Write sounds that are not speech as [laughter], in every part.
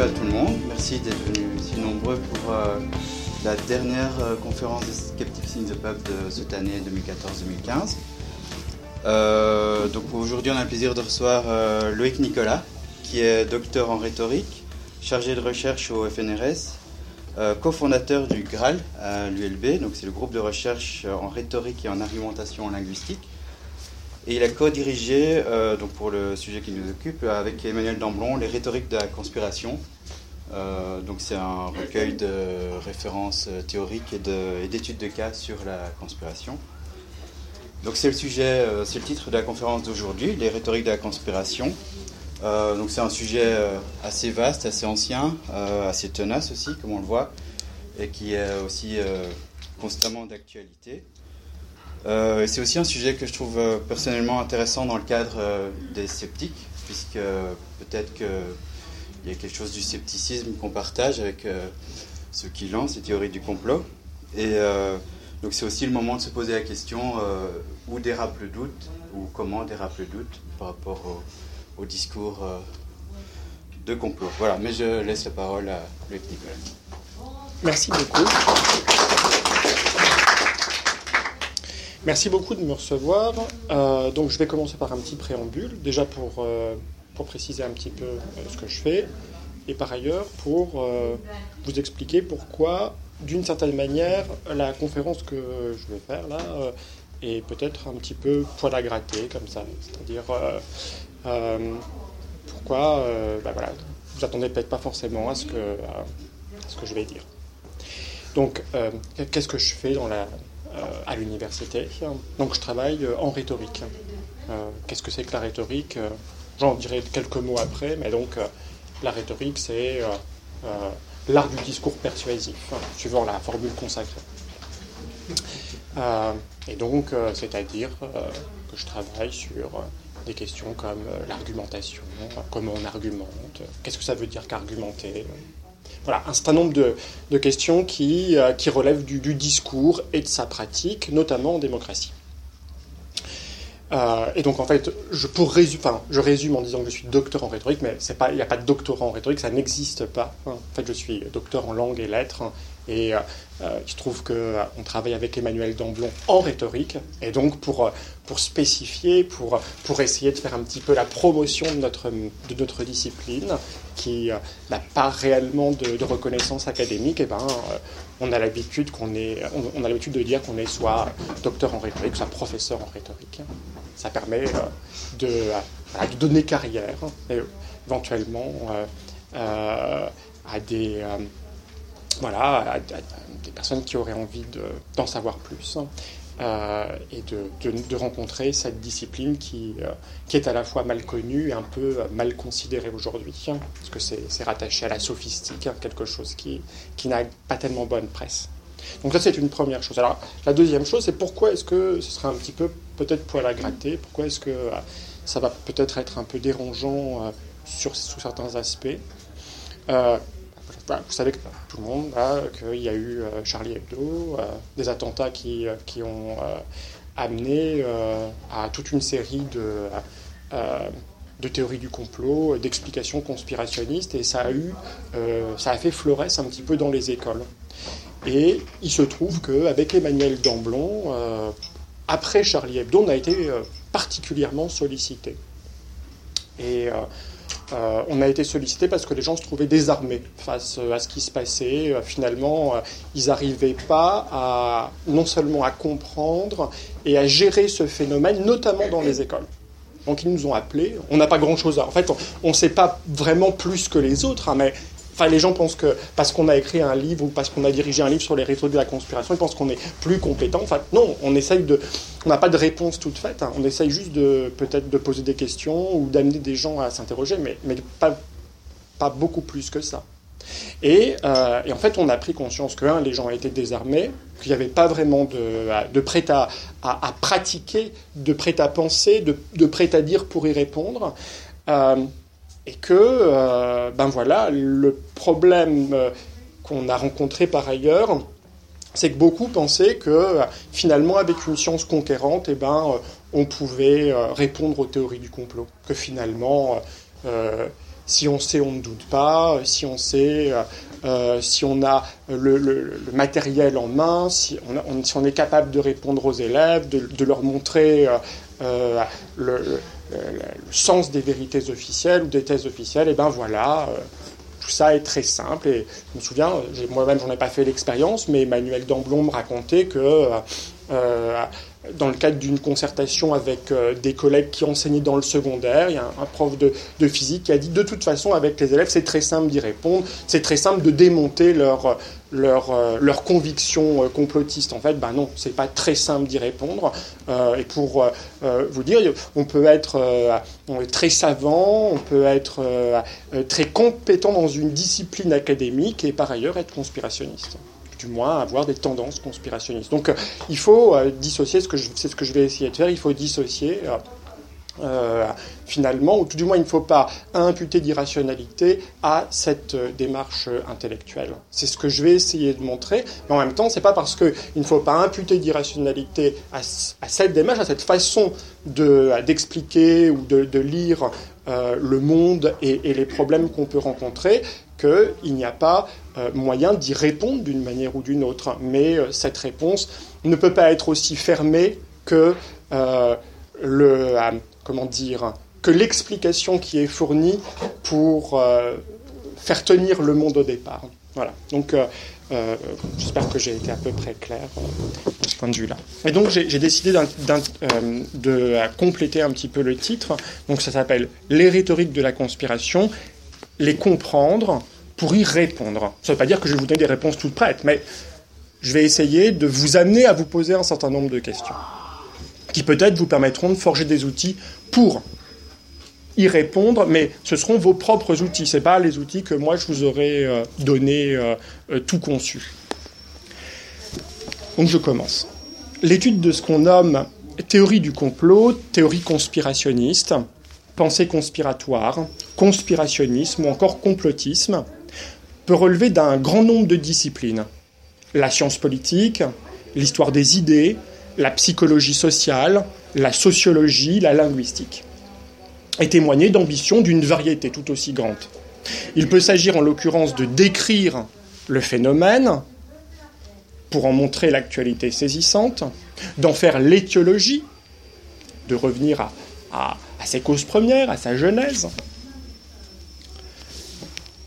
à tout le monde. Merci d'être venus si nombreux pour euh, la dernière euh, conférence de Skeptics in the Pub de cette année 2014-2015. Euh, donc aujourd'hui, on a le plaisir de recevoir Loïc Nicolas, qui est docteur en rhétorique, chargé de recherche au FNRS, cofondateur du GRAL à l'ULB, donc c'est le groupe de recherche en rhétorique et en argumentation linguistique. Et il a co-dirigé, euh, donc pour le sujet qui nous occupe, avec Emmanuel Damblon, les rhétoriques de la conspiration. Euh, donc c'est un recueil de références théoriques et d'études de, cas sur la conspiration. Donc c'est le sujet, euh, c'est le titre de la conférence d'aujourd'hui, les rhétoriques de la conspiration. donc c'est un sujet assez vaste, assez ancien, assez tenace aussi, comme on le voit, et qui est aussi constamment d'actualité. Euh, c'est aussi un sujet que je trouve euh, personnellement intéressant dans le cadre euh, des sceptiques, puisque peut-être qu'il y a quelque chose du scepticisme qu'on partage avec ceux qui lancent les théories du complot. Et donc c'est aussi le moment de se poser la question où dérape le doute, ou comment dérape le doute par rapport au, discours de complot. Voilà, mais je laisse la parole à Luc Nicolas. Merci beaucoup. Merci beaucoup de me recevoir. Euh, donc je vais commencer par un petit préambule, déjà pour, euh, pour préciser un petit peu euh, ce que je fais, et par ailleurs pour vous expliquer pourquoi, d'une certaine manière, la conférence que je vais faire là est peut-être un petit peu poil à gratter, comme ça. C'est-à-dire pourquoi bah voilà, vous attendez peut-être pas forcément à ce que, à ce que je vais dire. Donc, qu'est-ce que je fais dans la, à l'université. Donc je travaille euh, en rhétorique. Euh, qu'est-ce que c'est que la rhétorique J'en dirai quelques mots après, mais donc la rhétorique, c'est l'art du discours persuasif, hein, suivant la formule consacrée. et donc, c'est-à-dire que je travaille sur des questions comme l'argumentation, comment on argumente, qu'est-ce que ça veut dire qu'argumenter, voilà, un certain nombre de, questions qui, euh, relèvent du, discours et de sa pratique, notamment en démocratie. Euh, et donc en fait, je, résume en disant que je suis docteur en rhétorique, mais il n'y a pas de doctorat en rhétorique, ça n'existe pas. En fait, je suis docteur en langue et lettres, et euh, euh, il se trouve qu'on travaille avec Emmanuel Damblon en rhétorique, et donc pour, pour spécifier, pour, pour essayer de faire un petit peu la promotion de notre, de notre discipline, qui n'a pas réellement de, reconnaissance académique, et ben, on a l'habitude qu'on on, a l'habitude de dire qu'on est soit docteur en rhétorique, soit professeur en rhétorique. Ça permet de, donner carrière, éventuellement à des voilà, des personnes qui auraient envie d'en savoir plus euh, et de, rencontrer cette discipline qui, euh, qui est à la fois mal connue et un peu euh, mal considérée aujourd'hui, parce que c'est rattaché à la sophistique, hein, quelque chose qui, qui n'a pas tellement bonne presse. Donc ça, c'est une première chose. Alors, la deuxième chose, c'est pourquoi est-ce que ce serait un petit peu peut-être poil à gratter, pourquoi est-ce que ça va peut-être être un peu dérangeant sur, sous certains aspects? Vous savez que tout le monde, qu'il y a eu euh, Charlie Hebdo, euh, des attentats qui, euh, qui ont amené à toute une série de, de théories du complot, d'explications conspirationnistes, et ça a, eu, ça a fait florès un petit peu dans les écoles. Et il se trouve qu'avec Emmanuel Damblon, après Charlie Hebdo, on a été particulièrement sollicité. Et on a été sollicité parce que les gens se trouvaient désarmés face euh, à ce qui se passait. Euh, finalement, ils n'arrivaient pas à non seulement à comprendre et à gérer ce phénomène, notamment dans les écoles. Donc ils nous ont appelés. On n'a pas grand-chose à. En fait, on ne sait pas vraiment plus que les autres, hein, mais Enfin, les gens pensent que parce qu'on a écrit un livre ou parce qu'on a dirigé un livre sur les réseaux de la conspiration, ils pensent qu'on est plus compétent. Enfin, non, on essaye de. On n'a pas de réponse toute faite. Hein. On essaye juste de peut-être de poser des questions ou d'amener des gens à s'interroger, mais, mais pas, pas beaucoup plus que ça. Et, euh, et, en fait, on a pris conscience que, un, les gens étaient désarmés, qu'il n'y avait pas vraiment de, de prêt à, à, pratiquer, de prêt à penser, de, de prêt à dire pour y répondre. Euh, et que, euh, ben voilà, le problème euh, qu'on a rencontré par ailleurs, c'est que beaucoup pensaient que euh, finalement, avec une science conquérante, eh ben, on pouvait répondre aux théories du complot. Que finalement, si on sait, on ne doute pas, si on sait, si on a le, matériel en main, si on, est capable de répondre aux élèves, de, leur montrer le, sens des vérités officielles ou des thèses officielles, et ben voilà, tout ça est très simple. Et je me souviens, moi-même, j'en ai pas fait l'expérience, mais Emmanuel Damblon me racontait que euh, dans le cadre d'une concertation avec euh, des collègues qui enseignaient dans le secondaire, il y a un, prof de, physique qui a dit de toute façon avec les élèves c'est très simple d'y répondre, c'est très simple de démonter leur, leur, euh, leur conviction complotiste. En fait, ben non, c'est pas très simple d'y répondre. et pour vous dire, on peut être très savant, on peut être très compétent dans une discipline académique et par ailleurs être conspirationniste du moins avoir des tendances conspirationnistes. Donc euh, il faut euh, dissocier, c'est ce que je vais essayer de faire, il faut dissocier euh, finalement, ou tout du moins il ne faut pas imputer d'irrationalité à cette démarche intellectuelle. C'est ce que je vais essayer de montrer, mais en même temps, c'est pas parce qu'il ne faut pas imputer d'irrationalité à, cette démarche, à cette façon d'expliquer ou de, lire le monde et les problèmes qu'on peut rencontrer qu'il n'y a pas euh, moyen d'y répondre d'une manière ou d'une autre. Mais euh, cette réponse ne peut pas être aussi fermée que euh, comment dire que l'explication qui est fournie pour faire tenir le monde au départ. Voilà. Donc j'espère que j'ai été à peu près clair de ce point de vue-là. Et donc j'ai décidé de compléter un petit peu le titre. Donc ça s'appelle Les rhétoriques de la conspiration les comprendre pour y répondre. Ça ne veut pas dire que je vais vous donner des réponses toutes prêtes, mais je vais essayer de vous amener à vous poser un certain nombre de questions qui peut-être vous permettront de forger des outils pour y répondre, mais ce seront vos propres outils, ce pas les outils que moi je vous aurais euh, donné euh, euh, tout conçu. Donc je commence. L'étude de ce qu'on nomme théorie du complot, théorie conspirationniste, pensée conspiratoire, conspirationnisme ou encore complotisme, peut relever d'un grand nombre de disciplines. La science politique, l'histoire des idées, la psychologie sociale, la sociologie, la linguistique. Et témoigner d'ambition d'une variété tout aussi grande. Il peut s'agir en l'occurrence de décrire le phénomène pour en montrer l'actualité saisissante, d'en faire l'étiologie, de revenir à, à ses causes premières, à sa genèse,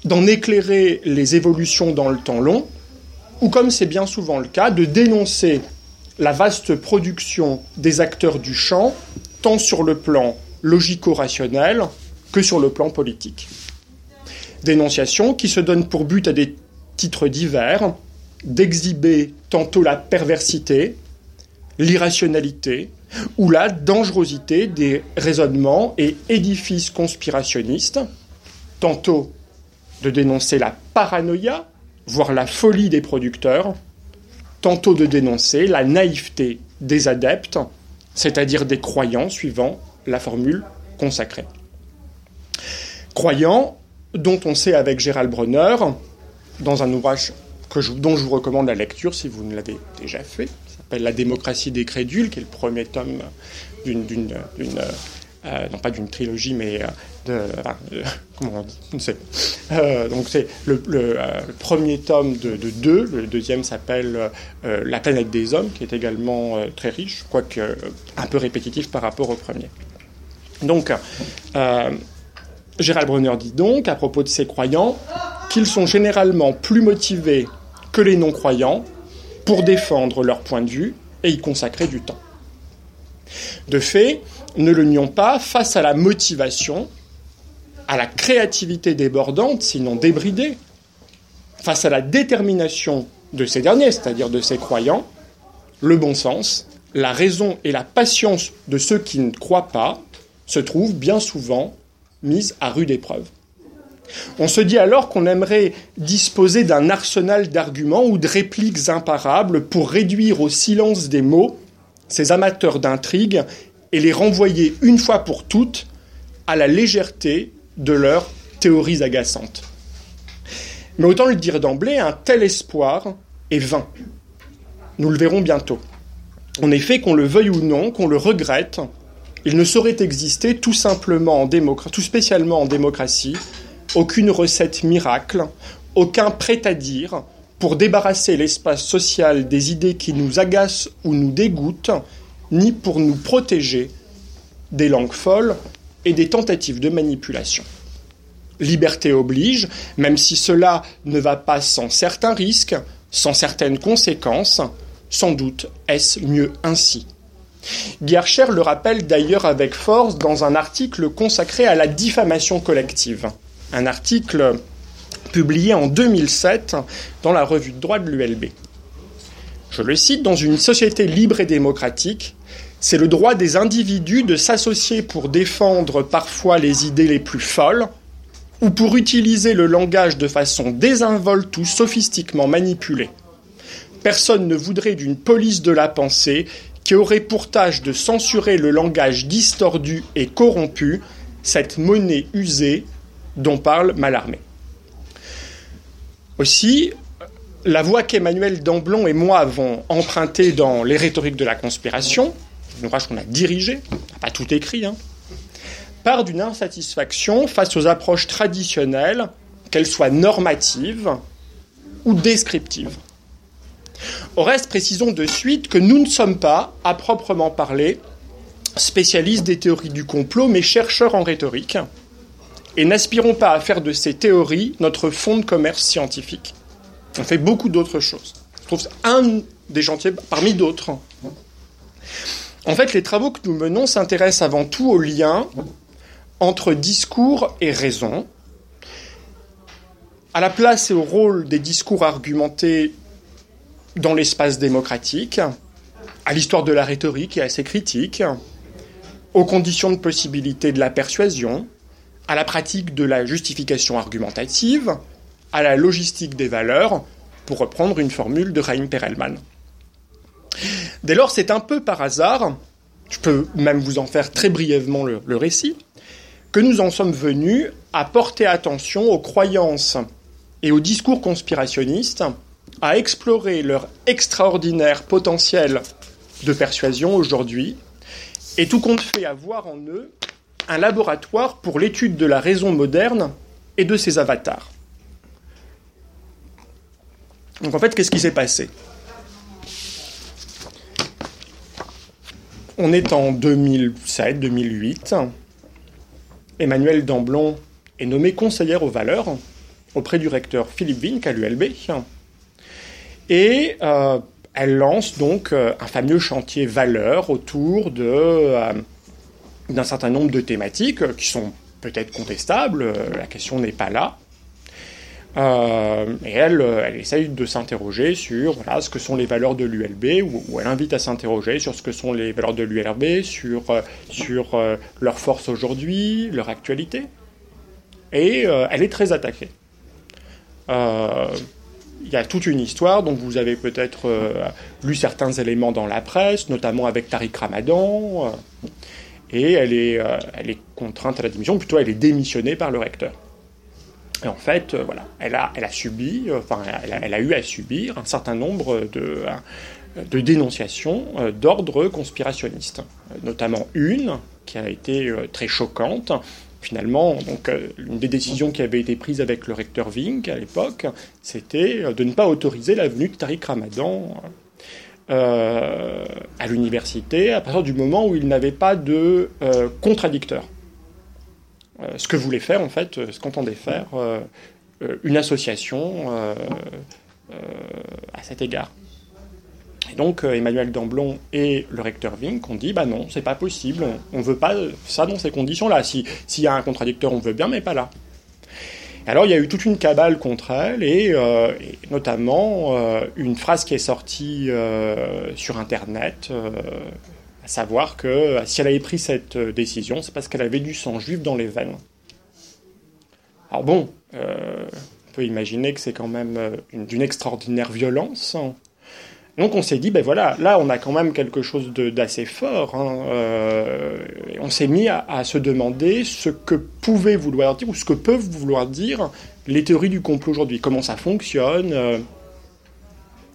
d'en éclairer les évolutions dans le temps long, ou comme c'est bien souvent le cas, de dénoncer la vaste production des acteurs du champ, tant sur le plan logico-rationnel que sur le plan politique. Dénonciation qui se donne pour but à des titres divers d'exhiber tantôt la perversité, l'irrationalité, ou la dangerosité des raisonnements et édifices conspirationnistes, tantôt de dénoncer la paranoïa, voire la folie des producteurs, tantôt de dénoncer la naïveté des adeptes, c'est-à-dire des croyants suivant la formule consacrée. Croyants dont on sait avec Gérald Bronner, dans un ouvrage dont je vous recommande la lecture si vous ne l'avez déjà fait, la démocratie des crédules, qui est le premier tome d'une, euh, non pas d'une trilogie, mais euh, de, comment euh, donc c'est le, premier tome de, deux. Le deuxième s'appelle La planète des hommes, qui est également très riche, quoique un peu répétitif par rapport au premier. Donc, Gérald Brunner dit donc, à propos de ces croyants, qu'ils sont généralement plus motivés que les non-croyants pour défendre leur point de vue et y consacrer du temps. De fait, ne le nions pas, face à la motivation, à la créativité débordante, sinon débridée, face à la détermination de ces derniers, c'est-à-dire de ces croyants, le bon sens, la raison et la patience de ceux qui ne croient pas se trouvent bien souvent mises à rude épreuve. On se dit alors qu'on aimerait disposer d'un arsenal d'arguments ou de répliques imparables pour réduire au silence des mots ces amateurs d'intrigue et les renvoyer une fois pour toutes à la légèreté de leurs théories agaçantes. Mais autant le dire d'emblée, un tel espoir est vain. Nous le verrons bientôt. En effet, qu'on le veuille ou non, qu'on le regrette, il ne saurait exister tout simplement tout spécialement en démocratie, aucune recette miracle, aucun prêt-à-dire pour débarrasser l'espace social des idées qui nous agacent ou nous dégoûtent, ni pour nous protéger des langues folles et des tentatives de manipulation. Liberté oblige, même si cela ne va pas sans certains risques, sans certaines conséquences, sans doute est-ce mieux ainsi. Guercher le rappelle d'ailleurs avec force dans un article consacré à la diffamation collective. Un article publié en 2007 dans la revue de droit de l'ULB. Je le cite, dans une société libre et démocratique, c'est le droit des individus de s'associer pour défendre parfois les idées les plus folles, ou pour utiliser le langage de façon désinvolte ou sophistiquement manipulée. Personne ne voudrait d'une police de la pensée qui aurait pour tâche de censurer le langage distordu et corrompu, cette monnaie usée dont parle Mallarmé. Aussi, la voie qu'Emmanuel Damblon et moi avons empruntée dans Les rhétoriques de la conspiration, un qu'on a dirigé, pas tout écrit, hein, part d'une insatisfaction face aux approches traditionnelles, qu'elles soient normatives ou descriptives. Au reste, précisons de suite que nous ne sommes pas, à proprement parler, spécialistes des théories du complot, mais chercheurs en rhétorique, et n'aspirons pas à faire de ces théories notre fonds de commerce scientifique. On fait beaucoup d'autres choses. Je trouve un des chantiers parmi d'autres. En fait, les travaux que nous menons s'intéressent avant tout au lien entre discours et raison, à la place et au rôle des discours argumentés dans l'espace démocratique, à l'histoire de la rhétorique et à ses critiques, aux conditions de possibilité de la persuasion, à la pratique de la justification argumentative, à la logistique des valeurs, pour reprendre une formule de Raïm Perelman. Dès lors, c'est un peu par hasard, je peux même vous en faire très brièvement le, récit, que nous en sommes venus à porter attention aux croyances et aux discours conspirationnistes, à explorer leur extraordinaire potentiel de persuasion aujourd'hui, et tout compte fait à voir en eux un laboratoire pour l'étude de la raison moderne et de ses avatars. Donc en fait, qu'est-ce qui s'est passé? On est en 2007-2008. Emmanuel Damblon est nommé conseillère aux valeurs auprès du recteur Philippe Wink à l'ULB. Et euh, elle lance donc euh, un fameux chantier valeurs autour euh, d'un certain nombre de thématiques qui sont peut-être contestables, la question n'est pas là. Euh, et elle, elle essaye de s'interroger sur ce que sont les valeurs de l'ULB, ou, elle invite à s'interroger sur ce que sont les valeurs de l'ULB, sur, sur leur force aujourd'hui, leur actualité. Et elle est très attaquée. Il y a toute une histoire, dont vous avez peut-être lu certains éléments dans la presse, notamment avec Tariq Ramadan et elle est, euh, elle est contrainte à la démission, plutôt elle est démissionnée par le recteur. Et en fait, euh, voilà, elle a, subi, euh, enfin, elle a, eu à subir un certain nombre de, de dénonciations d'ordre conspirationniste, notamment une qui a été très choquante. Finalement, donc, une des décisions qui avait été prise avec le recteur Vink à l'époque, c'était de ne pas autoriser la venue de Tariq Ramadan euh, à l'université à partir du moment où il n'avait pas de euh, contradicteur. Euh, ce que voulait faire, en fait, ce qu'entendait faire une association à cet égard. Et donc Emmanuel Damblon et le recteur Vink ont dit bah non, c'est pas possible, on, ne veut pas ça dans ces conditions-là. S'il y a un contradicteur, on veut bien, mais pas là. Alors il y a eu toute une cabale contre elle, et, euh, notamment euh, une phrase qui est sortie euh, sur Internet, savoir que si elle avait pris cette décision, c'est parce qu'elle avait du sang juif dans les veines. Alors bon, on peut imaginer que c'est quand même d'une extraordinaire violence. Donc on s'est dit, ben voilà, là on a quand même quelque chose d'assez fort. Hein, euh, on s'est mis à, se demander ce que pouvaient vouloir dire ou ce que peuvent vouloir dire les théories du complot aujourd'hui, comment ça fonctionne. Euh,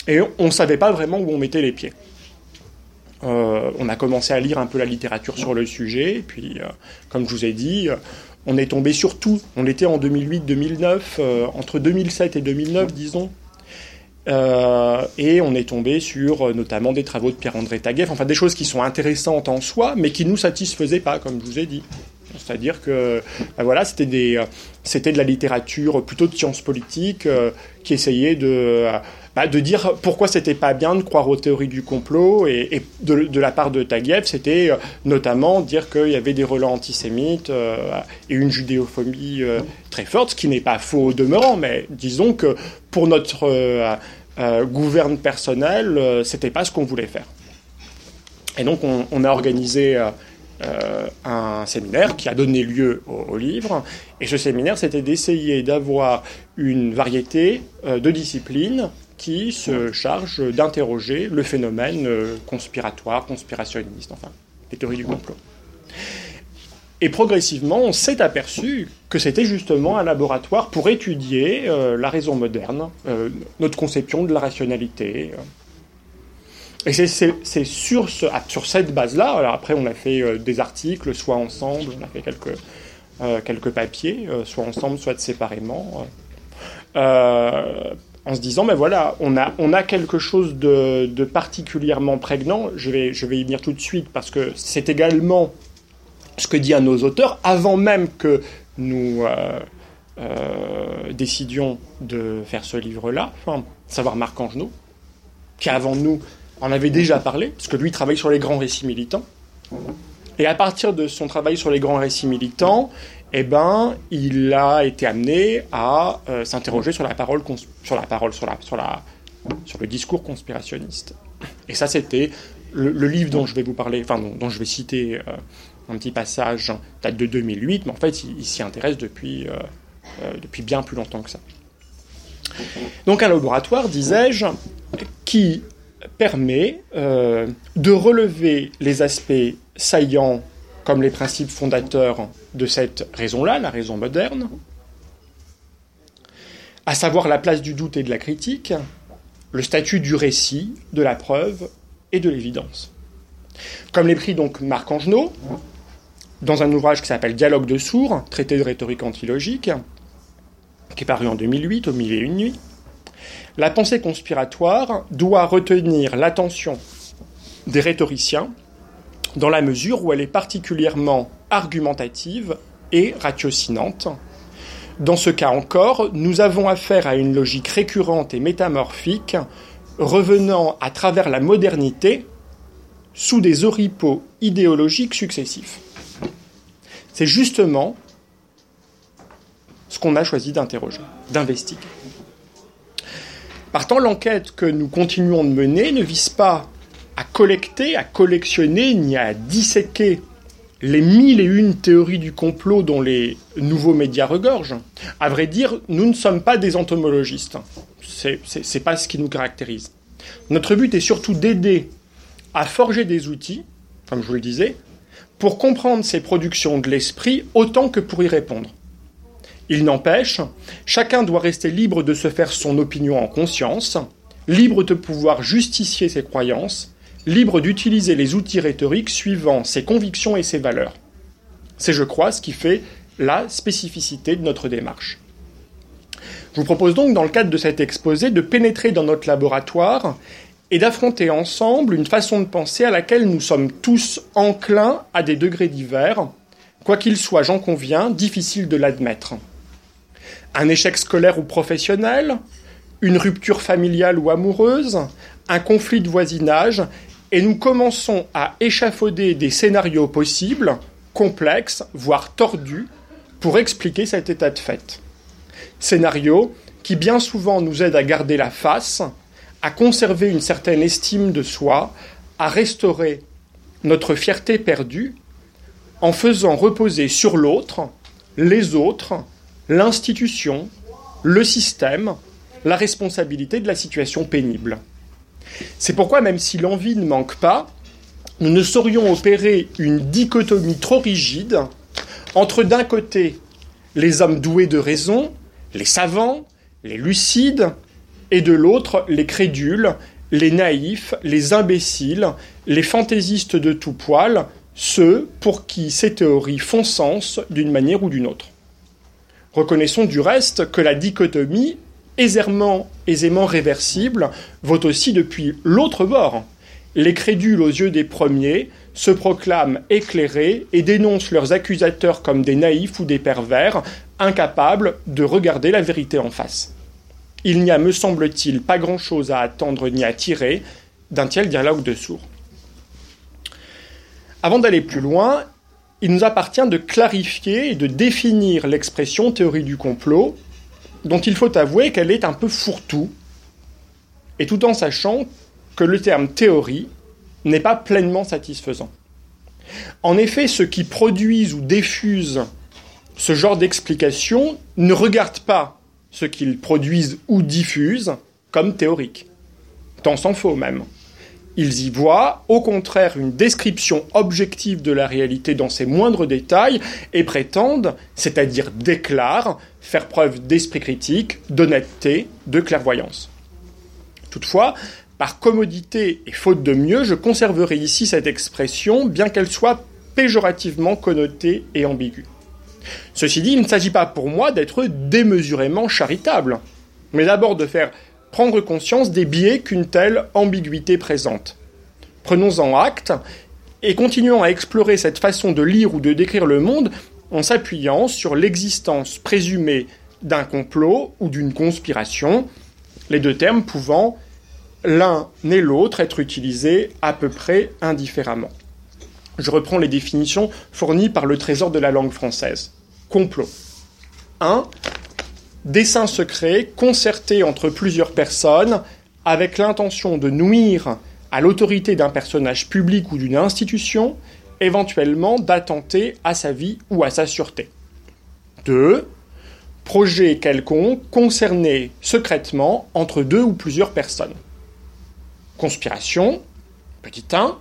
et on ne savait pas vraiment où on mettait les pieds. Euh, on a commencé à lire un peu la littérature sur le sujet, et puis, comme je vous ai dit, on est tombé sur tout. On était en 2008-2009, euh, entre 2007 et 2009, disons. Euh, et on est tombé sur euh, notamment des travaux de Pierre-André Taguieff, enfin des choses qui sont intéressantes en soi, mais qui ne nous satisfaisaient pas, comme je vous ai dit. C'est-à-dire que ben voilà, c'était de la littérature plutôt de sciences politiques qui essayait de bah, de dire pourquoi c'était pas bien de croire aux théories du complot et, de, la part de Taguieff, c'était euh, notamment dire qu'il y avait des relents antisémites euh, et une judéophobie euh, très forte, ce qui n'est pas faux au demeurant, mais disons que pour notre gouverne personnel, c'était pas ce qu'on voulait faire. Et donc on, a organisé un séminaire qui a donné lieu au, livre. Et ce séminaire, c'était d'essayer d'avoir une variété de disciplines qui se charge d'interroger le phénomène euh, conspiratoire, conspirationniste, enfin, les théories du complot. Et progressivement, on s'est aperçu que c'était justement un laboratoire pour étudier euh, la raison moderne, euh, notre conception de la rationalité. Et c'est ah, sur cette base-là, alors après on a fait des articles, soit ensemble, on a fait quelques, quelques papiers, soit ensemble, soit séparément, en se disant, ben voilà, on a, quelque chose de, particulièrement prégnant. Je vais, y venir tout de suite parce que c'est également ce que dit un nos auteurs avant même que nous euh, euh, décidions de faire ce livre-là, savoir Marc Angenot, qui avant nous en avait déjà parlé, parce que lui travaille sur les grands récits militants. Et à partir de son travail sur les grands récits militants, eh ben, il a été amené à euh, s'interroger sur la parole, sur la parole, sur la, sur le discours conspirationniste. Et ça, c'était le, livre dont je vais vous parler, enfin dont, je vais citer euh, un petit passage, date de 2008, mais en fait, il, s'y intéresse depuis, euh, depuis bien plus longtemps que ça. Donc un laboratoire, disais-je, qui permet de relever les aspects saillants comme les principes fondateurs de cette raison-là, la raison moderne, à savoir la place du doute et de la critique, le statut du récit, de la preuve et de l'évidence. Comme l'écrit donc Marc Angenot, dans un ouvrage qui s'appelle Dialogue de sourds, traité de rhétorique antilogique, qui est paru en 2008 au milieu et une nuit, la pensée conspiratoire doit retenir l'attention des rhétoriciens dans la mesure où elle est particulièrement argumentative et ratiocinante. Dans ce cas encore, nous avons affaire à une logique récurrente et métamorphique, revenant à travers la modernité sous des oripeaux idéologiques successifs. C'est justement ce qu'on a choisi d'interroger, d'investiguer. Partant, l'enquête que nous continuons de mener ne vise pas à collecter, à collectionner, ni à disséquer les mille et une théories du complot dont les nouveaux médias regorgent. À vrai dire, nous ne sommes pas des entomologistes. C'est, pas ce qui nous caractérise. Notre but est surtout d'aider à forger des outils, comme je vous le disais, pour comprendre ces productions de l'esprit autant que pour y répondre. Il n'empêche, chacun doit rester libre de se faire son opinion en conscience, libre de pouvoir justifier ses croyances, libre d'utiliser les outils rhétoriques suivant ses convictions et ses valeurs. C'est, je crois, ce qui fait la spécificité de notre démarche. Je vous propose donc, dans le cadre de cet exposé, de pénétrer dans notre laboratoire et d'affronter ensemble une façon de penser à laquelle nous sommes tous enclins à des degrés divers, quoiqu'il soit, j'en conviens, difficile de l'admettre. Un échec scolaire ou professionnel, une rupture familiale ou amoureuse, un conflit de voisinage et nous commençons à échafauder des scénarios possibles, complexes, voire tordus, pour expliquer cet état de fait. Scénarios qui bien souvent nous aident à garder la face, à conserver une certaine estime de soi, à restaurer notre fierté perdue, en faisant reposer sur l'autre, les autres, l'institution, le système, la responsabilité de la situation pénible. C'est pourquoi, même si l'envie ne manque pas, nous ne saurions opérer une dichotomie trop rigide entre d'un côté les hommes doués de raison, les savants, les lucides, et de l'autre les crédules, les naïfs, les imbéciles, les fantaisistes de tout poil, ceux pour qui ces théories font sens d'une manière ou d'une autre. Reconnaissons du reste que la dichotomie, aisément, aisément réversible, vaut aussi depuis l'autre bord. Les crédules aux yeux des premiers se proclament éclairés et dénoncent leurs accusateurs comme des naïfs ou des pervers, incapables de regarder la vérité en face. Il n'y a, me semble-t-il, pas grand-chose à attendre ni à tirer d'un tel dialogue de sourds. Avant d'aller plus loin, il nous appartient de clarifier et de définir l'expression théorie du complot, dont il faut avouer qu'elle est un peu fourre-tout, et tout en sachant que le terme théorie n'est pas pleinement satisfaisant. En effet, ceux qui produisent ou diffusent ce genre d'explication ne regardent pas ce qu'ils produisent ou diffusent comme théorique. Tant s'en faut même. Ils y voient, au contraire, une description objective de la réalité dans ses moindres détails et prétendent, c'est-à-dire déclarent, faire preuve d'esprit critique, d'honnêteté, de clairvoyance. Toutefois, par commodité et faute de mieux, je conserverai ici cette expression, bien qu'elle soit péjorativement connotée et ambiguë. Ceci dit, il ne s'agit pas pour moi d'être démesurément charitable, mais d'abord de faire prendre conscience des biais qu'une telle ambiguïté présente. Prenons-en acte et continuons à explorer cette façon de lire ou de décrire le monde en s'appuyant sur l'existence présumée d'un complot ou d'une conspiration, les deux termes pouvant l'un et l'autre être utilisés à peu près indifféremment. Je reprends les définitions fournies par le Trésor de la langue française. Complot. 1 dessin secret concerté entre plusieurs personnes avec l'intention de nuire à l'autorité d'un personnage public ou d'une institution, éventuellement d'attenter à sa vie ou à sa sûreté. 2. Projet quelconque concerné secrètement entre deux ou plusieurs personnes. Conspiration, petit 1.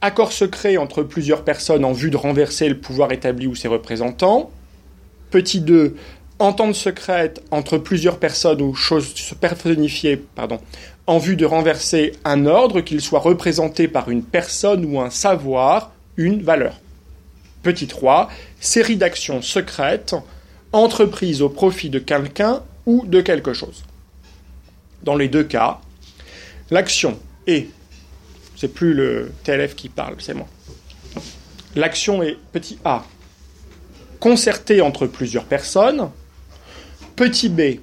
Accord secret entre plusieurs personnes en vue de renverser le pouvoir établi ou ses représentants. Petit 2 entente secrète entre plusieurs personnes ou choses personnifiées, pardon, en vue de renverser un ordre, qu'il soit représenté par une personne ou un savoir, une valeur. Petit 3, série d'actions secrètes entreprises au profit de quelqu'un ou de quelque chose. Dans les deux cas, l'action est, c'est plus le TLF qui parle, c'est moi. L'action est petit a, concertée entre plusieurs personnes, Petit b,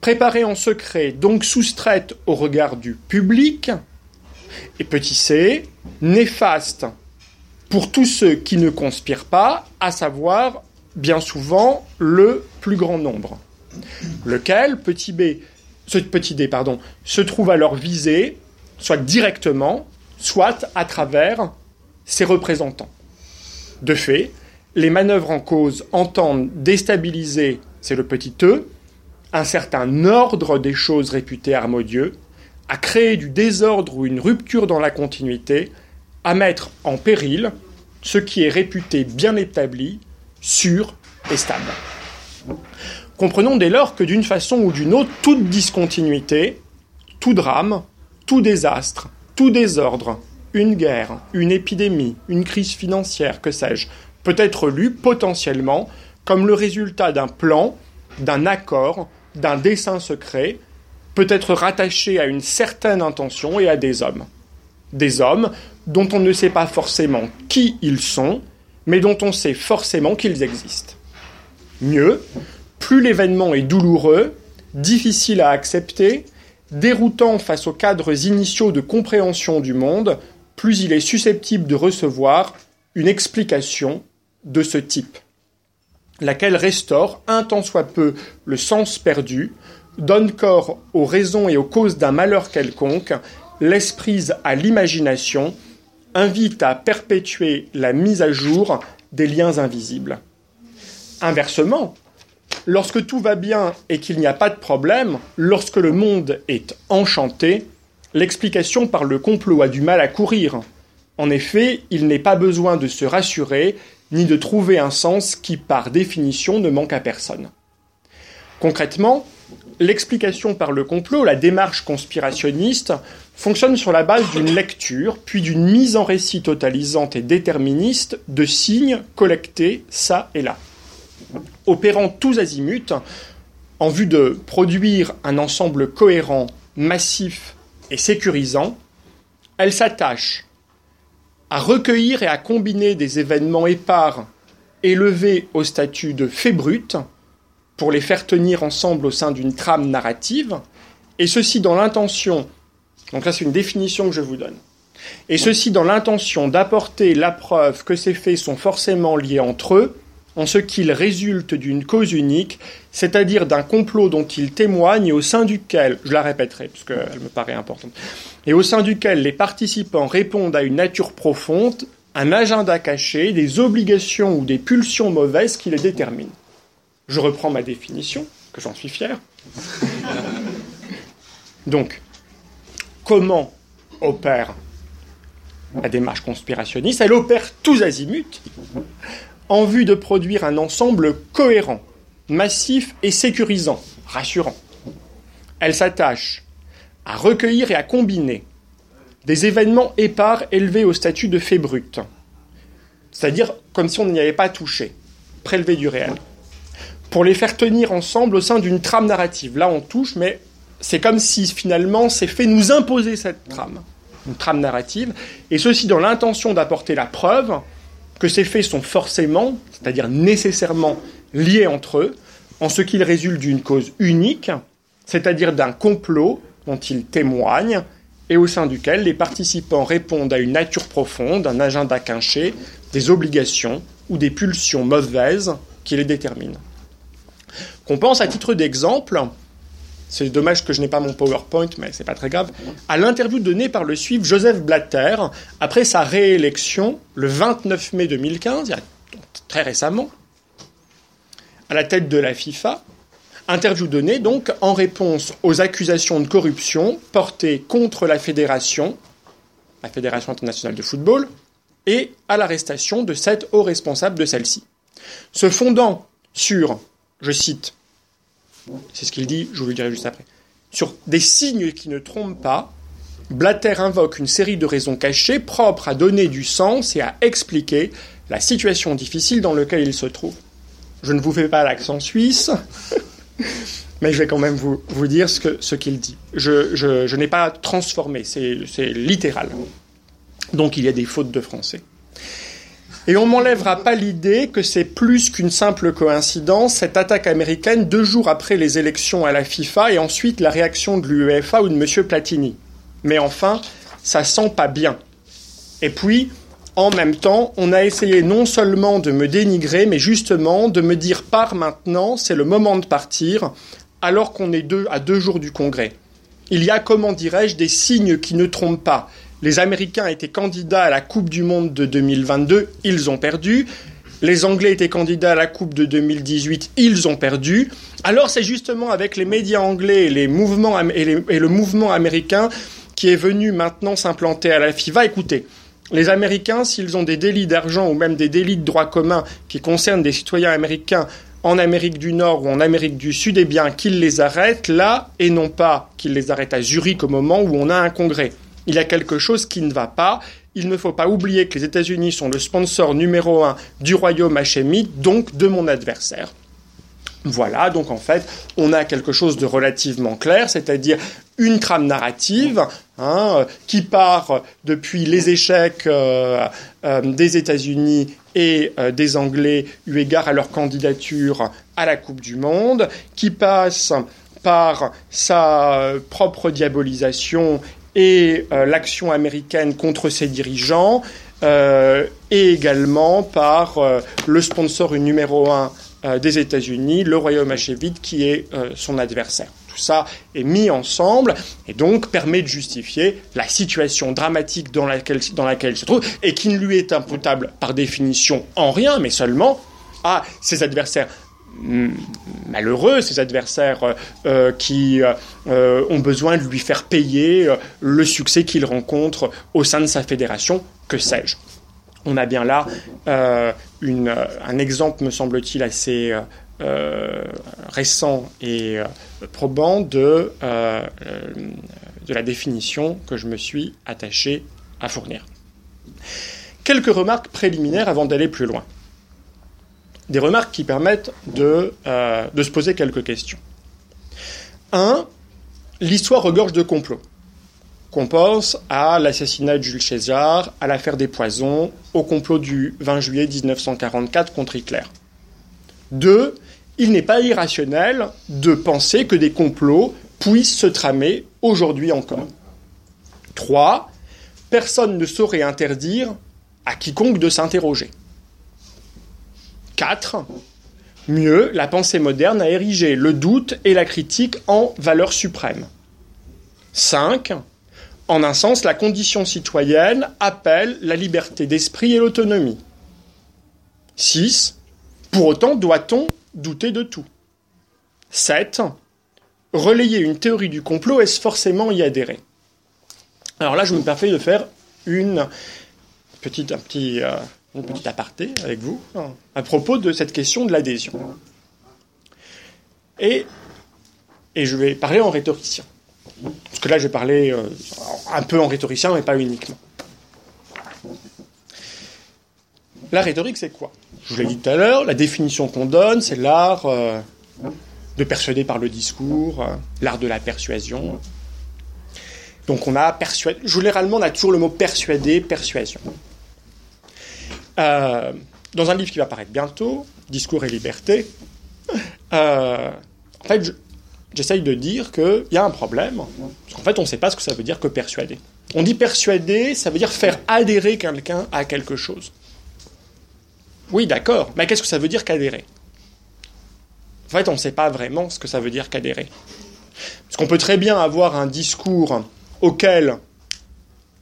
préparée en secret, donc soustraite au regard du public. Et petit c, néfaste pour tous ceux qui ne conspirent pas, à savoir bien souvent le plus grand nombre. Lequel, petit b, ce petit d, pardon, se trouve alors visé, soit directement, soit à travers ses représentants. De fait, les manœuvres en cause entendent déstabiliser c'est le petit e, un certain ordre des choses réputées harmonieux, à créer du désordre ou une rupture dans la continuité, à mettre en péril ce qui est réputé bien établi, sûr et stable. Comprenons dès lors que d'une façon ou d'une autre, toute discontinuité, tout drame, tout désastre, tout désordre, une guerre, une épidémie, une crise financière, que sais-je, peut être lu potentiellement comme le résultat d'un plan, d'un accord, d'un dessein secret, peut être rattaché à une certaine intention et à des hommes. Des hommes dont on ne sait pas forcément qui ils sont, mais dont on sait forcément qu'ils existent. Mieux, plus l'événement est douloureux, difficile à accepter, déroutant face aux cadres initiaux de compréhension du monde, plus il est susceptible de recevoir une explication de ce type laquelle restaure un tant soit peu le sens perdu, donne corps aux raisons et aux causes d'un malheur quelconque, laisse à l'imagination, invite à perpétuer la mise à jour des liens invisibles. Inversement, lorsque tout va bien et qu'il n'y a pas de problème, lorsque le monde est enchanté, l'explication par le complot a du mal à courir. En effet, il n'est pas besoin de se rassurer, ni de trouver un sens qui, par définition, ne manque à personne. Concrètement, l'explication par le complot, la démarche conspirationniste, fonctionne sur la base d'une lecture, puis d'une mise en récit totalisante et déterministe de signes collectés ça et là. Opérant tous azimuts, en vue de produire un ensemble cohérent, massif et sécurisant, elle s'attache à recueillir et à combiner des événements épars élevés au statut de faits bruts pour les faire tenir ensemble au sein d'une trame narrative, et ceci dans l'intention, donc là c'est une définition que je vous donne, et ceci dans l'intention d'apporter la preuve que ces faits sont forcément liés entre eux, en ce qu'ils résultent d'une cause unique, c'est-à-dire d'un complot dont ils témoignent et au sein duquel, je la répéterai parce qu'elle me paraît importante, et au sein duquel les participants répondent à une nature profonde, un agenda caché, des obligations ou des pulsions mauvaises qui les déterminent. Je reprends ma définition, que j'en suis fier. [laughs] Donc, comment opère la démarche conspirationniste? Elle opère tous azimuts en vue de produire un ensemble cohérent, massif et sécurisant, rassurant. Elle s'attache à recueillir et à combiner des événements épars élevés au statut de faits bruts, c'est-à-dire comme si on n'y avait pas touché, prélevés du réel, pour les faire tenir ensemble au sein d'une trame narrative. Là, on touche, mais c'est comme si finalement ces faits nous imposaient cette trame, une trame narrative, et ceci dans l'intention d'apporter la preuve que ces faits sont forcément, c'est-à-dire nécessairement liés entre eux, en ce qu'ils résultent d'une cause unique, c'est-à-dire d'un complot dont ils témoignent et au sein duquel les participants répondent à une nature profonde, un agenda quinché, des obligations ou des pulsions mauvaises qui les déterminent. Qu'on pense à titre d'exemple, c'est dommage que je n'ai pas mon PowerPoint, mais c'est pas très grave, à l'interview donnée par le suivre Joseph Blatter après sa réélection le 29 mai 2015, il y a très récemment, à la tête de la FIFA, Interview donnée donc en réponse aux accusations de corruption portées contre la fédération, la Fédération internationale de football, et à l'arrestation de sept hauts responsables de celle-ci. Se fondant sur, je cite, c'est ce qu'il dit, je vous le dirai juste après, sur des signes qui ne trompent pas, Blatter invoque une série de raisons cachées propres à donner du sens et à expliquer la situation difficile dans laquelle il se trouve. Je ne vous fais pas l'accent suisse, [laughs] mais je vais quand même vous, vous dire ce qu'il ce dit. Je, je, je n'ai pas transformé, c'est littéral. Donc il y a des fautes de français. Et on m'enlèvera pas l'idée que c'est plus qu'une simple coïncidence, cette attaque américaine deux jours après les élections à la FIFA et ensuite la réaction de l'UEFA ou de M. Platini. Mais enfin, ça sent pas bien. Et puis, en même temps, on a essayé non seulement de me dénigrer, mais justement de me dire par maintenant, c'est le moment de partir, alors qu'on est à deux jours du Congrès. Il y a, comment dirais-je, des signes qui ne trompent pas. Les Américains étaient candidats à la Coupe du Monde de 2022, ils ont perdu. Les Anglais étaient candidats à la Coupe de 2018, ils ont perdu. Alors c'est justement avec les médias anglais et, le mouvement américain qui est venu maintenant s'implanter à la FIFA. Écoutez, les Américains, s'ils ont des délits d'argent ou même des délits de droit commun qui concernent des citoyens américains en Amérique du Nord ou en Amérique du Sud, eh bien qu'ils les arrêtent là et non pas qu'ils les arrêtent à Zurich au moment où on a un congrès. Il y a quelque chose qui ne va pas. Il ne faut pas oublier que les États-Unis sont le sponsor numéro un du royaume hachémite, donc de mon adversaire. Voilà, donc en fait, on a quelque chose de relativement clair, c'est-à-dire une trame narrative hein, qui part depuis les échecs euh, euh, des États-Unis et euh, des Anglais eu égard à leur candidature à la Coupe du Monde, qui passe par sa propre diabolisation et l'action américaine contre ses dirigeants, et également par le sponsor numéro un des États-Unis, le Royaume hachévite, qui est son adversaire. Tout ça est mis ensemble et donc permet de justifier la situation dramatique dans laquelle, dans laquelle il se trouve et qui ne lui est imputable par définition en rien, mais seulement à ses adversaires malheureux, ses adversaires euh, euh, qui euh, ont besoin de lui faire payer le succès qu'il rencontre au sein de sa fédération, que sais-je. On a bien là un exemple, me semble-t-il, assez récents et probants de, de la définition que je me suis attaché à fournir. Quelques remarques préliminaires avant d'aller plus loin. Des remarques qui permettent de, de se poser quelques questions. 1. L'histoire regorge de complots. Qu'on pense à l'assassinat de Jules César, à l'affaire des poisons, au complot du 20 juillet 1944 contre Hitler. 2. Il n'est pas irrationnel de penser que des complots puissent se tramer aujourd'hui encore. 3. Personne ne saurait interdire à quiconque de s'interroger. 4. Mieux, la pensée moderne a érigé le doute et la critique en valeur suprême. 5. En un sens, la condition citoyenne appelle la liberté d'esprit et l'autonomie. 6. Pour autant, doit-on douter de tout 7. Relayer une théorie du complot, est-ce forcément y adhérer? Alors là, je me permets de faire une petite, un petit, euh, un petit aparté avec vous à propos de cette question de l'adhésion. Et, et je vais parler en rhétoricien. Parce que là, je vais parler euh, un peu en rhétoricien, mais pas uniquement. La rhétorique, c'est quoi? Je vous l'ai dit tout à l'heure, la définition qu'on donne, c'est l'art euh, de persuader par le discours, euh, l'art de la persuasion. Donc on a persuadé, généralement on a toujours le mot persuader, persuasion. Euh, dans un livre qui va paraître bientôt, Discours et liberté, euh, en fait, j'essaye de dire qu'il y a un problème, parce qu'en fait, on ne sait pas ce que ça veut dire que persuader. On dit persuader, ça veut dire faire adhérer quelqu'un à quelque chose. Oui, d'accord, mais qu'est-ce que ça veut dire qu'adhérer? En fait, on ne sait pas vraiment ce que ça veut dire qu'adhérer. Parce qu'on peut très bien avoir un discours auquel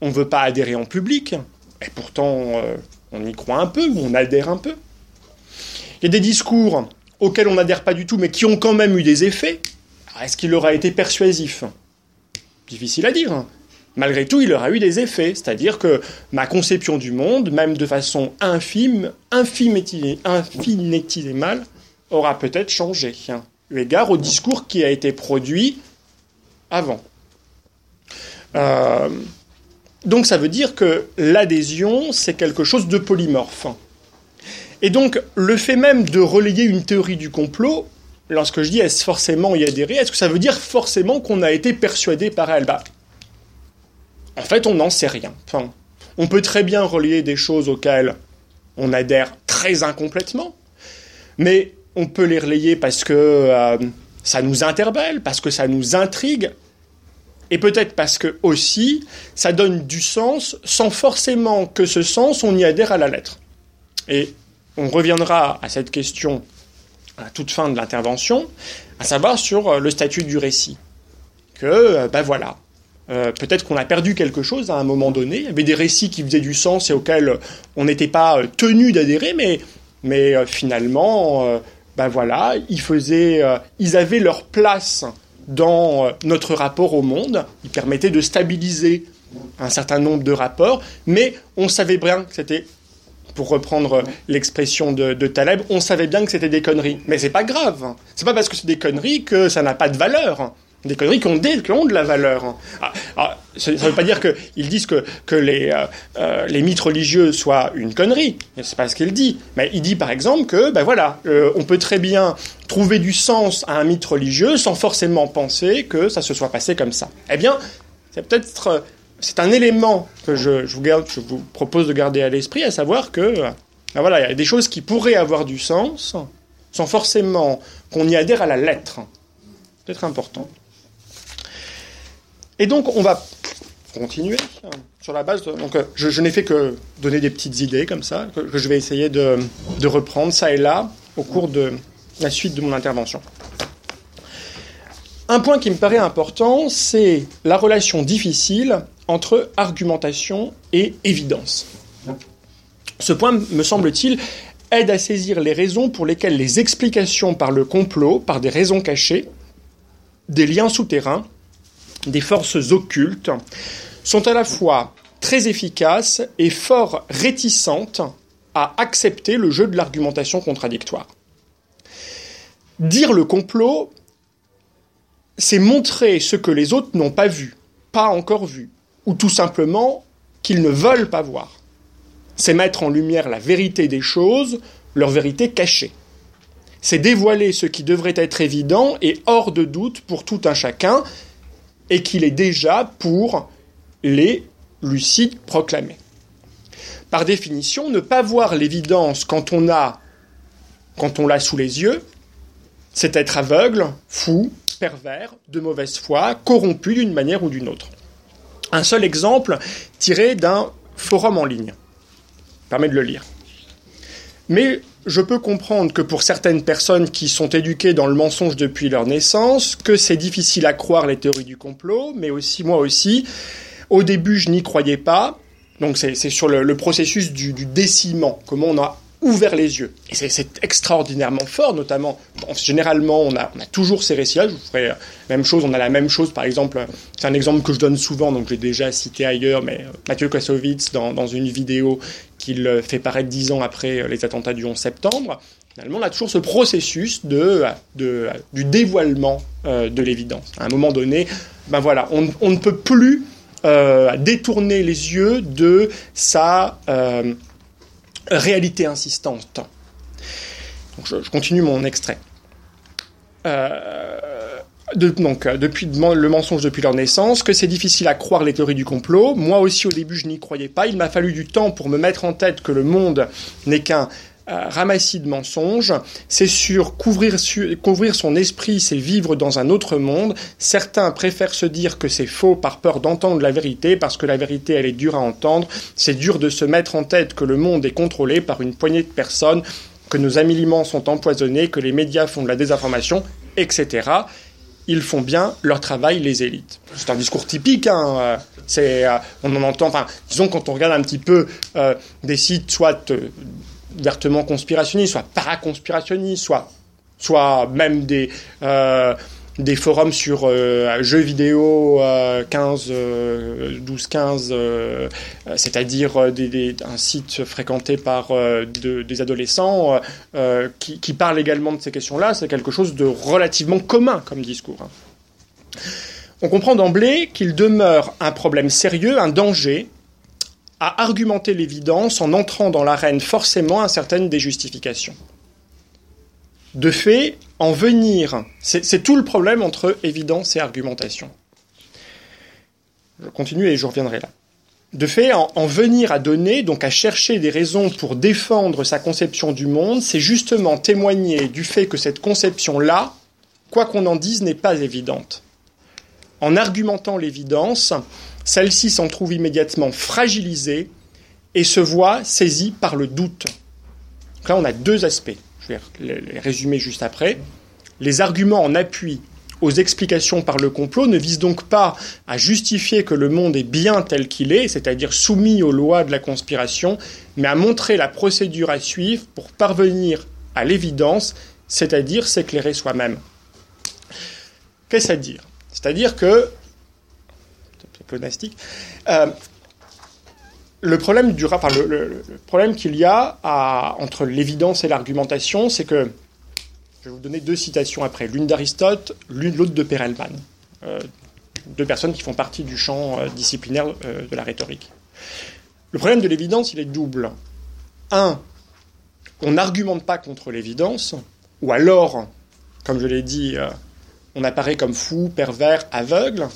on ne veut pas adhérer en public, et pourtant euh, on y croit un peu on adhère un peu. Il y a des discours auxquels on n'adhère pas du tout, mais qui ont quand même eu des effets. Est-ce qu'il aura été persuasif? Difficile à dire. Malgré tout, il aura eu des effets, c'est-à-dire que ma conception du monde, même de façon infime, infinitésimale, aura peut-être changé, eu égard au discours qui a été produit avant. Euh, donc ça veut dire que l'adhésion, c'est quelque chose de polymorphe. Et donc le fait même de relayer une théorie du complot, lorsque je dis est-ce forcément y adhérer, est-ce que ça veut dire forcément qu'on a été persuadé par elle? Bah, En fait, on n'en sait rien. On peut très bien relayer des choses auxquelles on adhère très incomplètement, mais on peut les relayer parce que euh, ça nous interpelle, parce que ça nous intrigue, et peut-être parce que aussi, ça donne du sens sans forcément que ce sens, on y adhère à la lettre. Et on reviendra à cette question à toute fin de l'intervention, à savoir sur euh, le statut du récit. Que, ben voilà, euh, peut-être qu'on a perdu quelque chose à un moment donné. Il y avait des récits qui faisaient du sens et auxquels on n'était pas tenu d'adhérer, mais, mais finalement, ben voilà, ils, faisaient, ils avaient leur place dans euh, notre rapport au monde. Il permettait de stabiliser un certain nombre de rapports, mais on savait bien que c'était, pour reprendre l'expression de, Taleb, on savait bien que c'était des conneries. Mais c'est pas grave. C'est pas parce que c'est des conneries que ça n'a pas de valeur. Des conneries qui ont, de la valeur. Ah, ah, ça ne veut pas dire qu'ils disent que, que les, euh, euh, les mythes religieux soient une connerie. C'est pas ce qu'il dit. Mais il dit par exemple que, ben voilà, euh, on peut très bien trouver du sens à un mythe religieux sans forcément penser que ça se soit passé comme ça. Eh bien, c'est peut-être c'est un élément que je, je, vous garde, je vous propose de garder à l'esprit, à savoir que ben voilà, il y a des choses qui pourraient avoir du sens sans forcément qu'on y adhère à la lettre. Peut-être important. Et donc, on va continuer sur la base. donc, euh, je, n'ai fait que donner des petites idées comme ça, que, je vais essayer de, reprendre ça et là au cours de la suite de mon intervention. Un point qui me paraît important, c'est la relation difficile entre argumentation et évidence. Ce point, me semble-t-il, aide à saisir les raisons pour lesquelles les explications par le complot, par des raisons cachées, des liens souterrains, des forces occultes sont à la fois très efficaces et fort réticentes à accepter le jeu de l'argumentation contradictoire. dire le complot, c'est montrer ce que les autres n'ont pas vu, pas encore vu, ou tout simplement qu'ils ne veulent pas voir. C'est mettre en lumière la vérité des choses, leur vérité cachée. C'est dévoiler ce qui devrait être évident et hors de doute pour tout un chacun, et qu'il est déjà pour les lucides proclamés. Par définition, ne pas voir l'évidence quand on a, quand on l'a sous les yeux, c'est être aveugle, fou, pervers, de mauvaise foi, corrompu d'une manière ou d'une autre. Un seul exemple tiré d'un forum en ligne. Permet de le lire. Mais je peux comprendre que pour certaines personnes qui sont éduquées dans le mensonge depuis leur naissance, que c'est difficile à croire les théories du complot, mais aussi moi aussi. Au début, je n'y croyais pas. Donc c'est sur le, processus du, du déciment, comment on a ouvert les yeux. Et c'est extraordinairement fort, notamment, généralement, on a, toujours ces récits-là. Je vous ferai la même chose, on a la même chose, par exemple, c'est un exemple que je donne souvent, donc j'ai déjà cité ailleurs, mais euh, Mathieu Kassovitz, dans, une vidéo qu'il euh, fait paraître dix ans après euh, les attentats du 11 septembre, finalement, on a toujours ce processus de, du dévoilement de l'évidence. À un moment donné, ben voilà, on ne peut plus détourner les yeux de sa réalité insistante. je, continue mon extrait. Euh, donc, depuis le mensonge depuis leur naissance, que c'est difficile à croire les théories du complot. Moi aussi, au début, je n'y croyais pas. Il m'a fallu du temps pour me mettre en tête que le monde n'est qu'un euh, ramassis de mensonges, c'est sur couvrir, son esprit, c'est vivre dans un autre monde. Certains préfèrent se dire que c'est faux par peur d'entendre la vérité, parce que la vérité, elle est dure à entendre. C'est dur de se mettre en tête que le monde est contrôlé par une poignée de personnes, que nos aliments sont empoisonnés, que les médias font de la désinformation, etc. Ils font bien leur travail, les élites. C'est un discours typique, hein. Euh, euh, on en entend, disons quand on regarde un petit peu des sites, soit ouvertement conspirationnistes, soit paraconspirationnistes, soit, soit même des, euh, forums sur euh, jeux vidéo 15, 12, 15, c'est-à-dire des, un site fréquenté par des adolescents qui, qui parlent également de ces questions-là, c'est quelque chose de relativement commun comme discours. Hein. On comprend d'emblée qu'il demeure un problème sérieux, un danger, à argumenter l'évidence en entrant dans l'arène forcément à certaines des. De fait, en venir, c'est tout le problème entre évidence et argumentation. Je continue et je reviendrai là. De fait, en, en, venir à donner, donc à chercher des raisons pour défendre sa conception du monde, c'est justement témoigner du fait que cette conception-là, quoi qu'on en dise, n'est pas évidente. En argumentant l'évidence, celle-ci s'en trouve immédiatement fragilisée et se voit saisie par le doute. Donc là, on a deux aspects. Je vais les résumer juste après. Les arguments en appui aux explications par le complot ne visent donc pas à justifier que le monde est bien tel qu'il est, c'est-à-dire soumis aux lois de la conspiration, mais à montrer la procédure à suivre pour parvenir à l'évidence, c'est-à-dire s'éclairer soi-même. Qu'est-ce à dire? C'est-à-dire que euh, le problème le, problème qu'il y a entre l'évidence et l'argumentation, c'est que je vais vous donner deux citations après, l'une d'Aristote, l'une l'autre de Perelman, euh, deux personnes qui font partie du champ euh, disciplinaire de la rhétorique. Le problème de l'évidence, il est double. Un, on n'argumente pas contre l'évidence, ou alors, comme je l'ai dit, on apparaît comme fou, pervers, aveugle.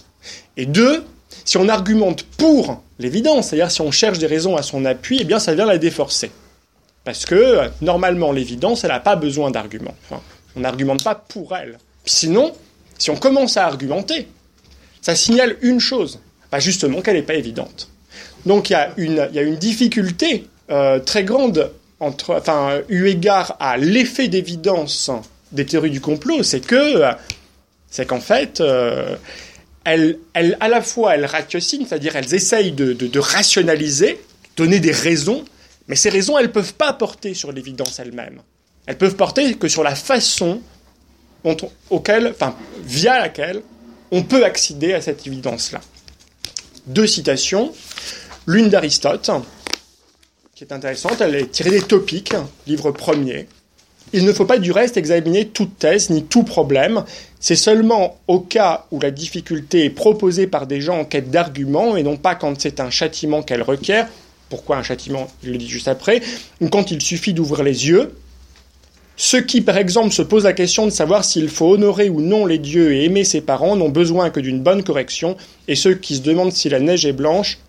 Et deux, si on argumente pour l'évidence, c'est-à-dire si on cherche des raisons à son appui, eh bien ça vient la déforcer. Parce que normalement l'évidence, elle n'a pas besoin d'arguments. on n'argumente pas pour elle. Sinon, si on commence à argumenter, ça signale une chose, pas justement qu'elle n'est pas évidente. Donc il y a une, difficulté euh, très grande entre, enfin, eu égard à l'effet d'évidence des théories du complot, c'est que, c'est qu'en fait, euh, elles, à la fois, elles ratiocinent, c'est-à-dire elles essayent de, rationaliser, donner des raisons, mais ces raisons, elles ne peuvent pas porter sur l'évidence elle-même. Elles peuvent porter que sur la façon auquel, enfin, via laquelle on peut accéder à cette évidence-là. Deux citations. L'une d'Aristote, qui est intéressante, elle est tirée des Topiques, livre premier. Il ne faut pas du reste examiner toute thèse ni tout problème. C'est seulement au cas où la difficulté est proposée par des gens en quête d'arguments et non pas quand c'est un châtiment qu'elle requiert. Pourquoi un châtiment? Je le dis juste après. Ou quand il suffit d'ouvrir les yeux. Ceux qui, par exemple, se posent la question de savoir s'il faut honorer ou non les dieux et aimer ses parents n'ont besoin que d'une bonne correction, et ceux qui se demandent si la neige est blanche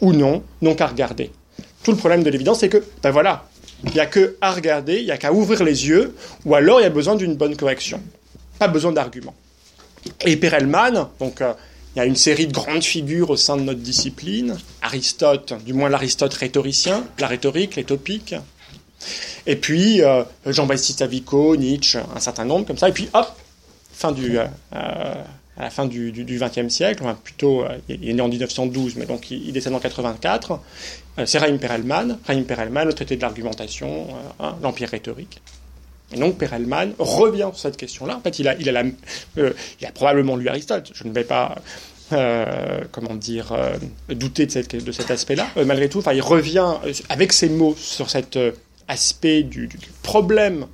ou non n'ont qu'à regarder. Tout le problème de l'évidence, c'est que, ben voilà, il n'y a que à regarder, il n'y a qu'à ouvrir les yeux, ou alors il y a besoin d'une bonne correction. Pas besoin d'arguments. Et Perelman, donc euh, il y a une série de grandes figures au sein de notre discipline. Aristote, du moins l'Aristote rhétoricien, la rhétorique, les topiques. Et puis euh, Jean-Baptiste Avico, Nietzsche, un certain nombre comme ça. Et puis hop, fin du, euh, à la fin du XXe siècle, plutôt, il est né en 1912, mais donc il, décède en 84. c'est Raïm Perelman, Raïm Perelman, le traité de l'argumentation, hein, l'empire rhétorique. Et donc Perelman revient sur cette question-là. En fait, il a, euh, probablement lu Aristote. Je ne vais pas, euh, comment dire, euh, douter de, cet aspect-là. malgré tout, il revient avec ses mots sur cet aspect du problème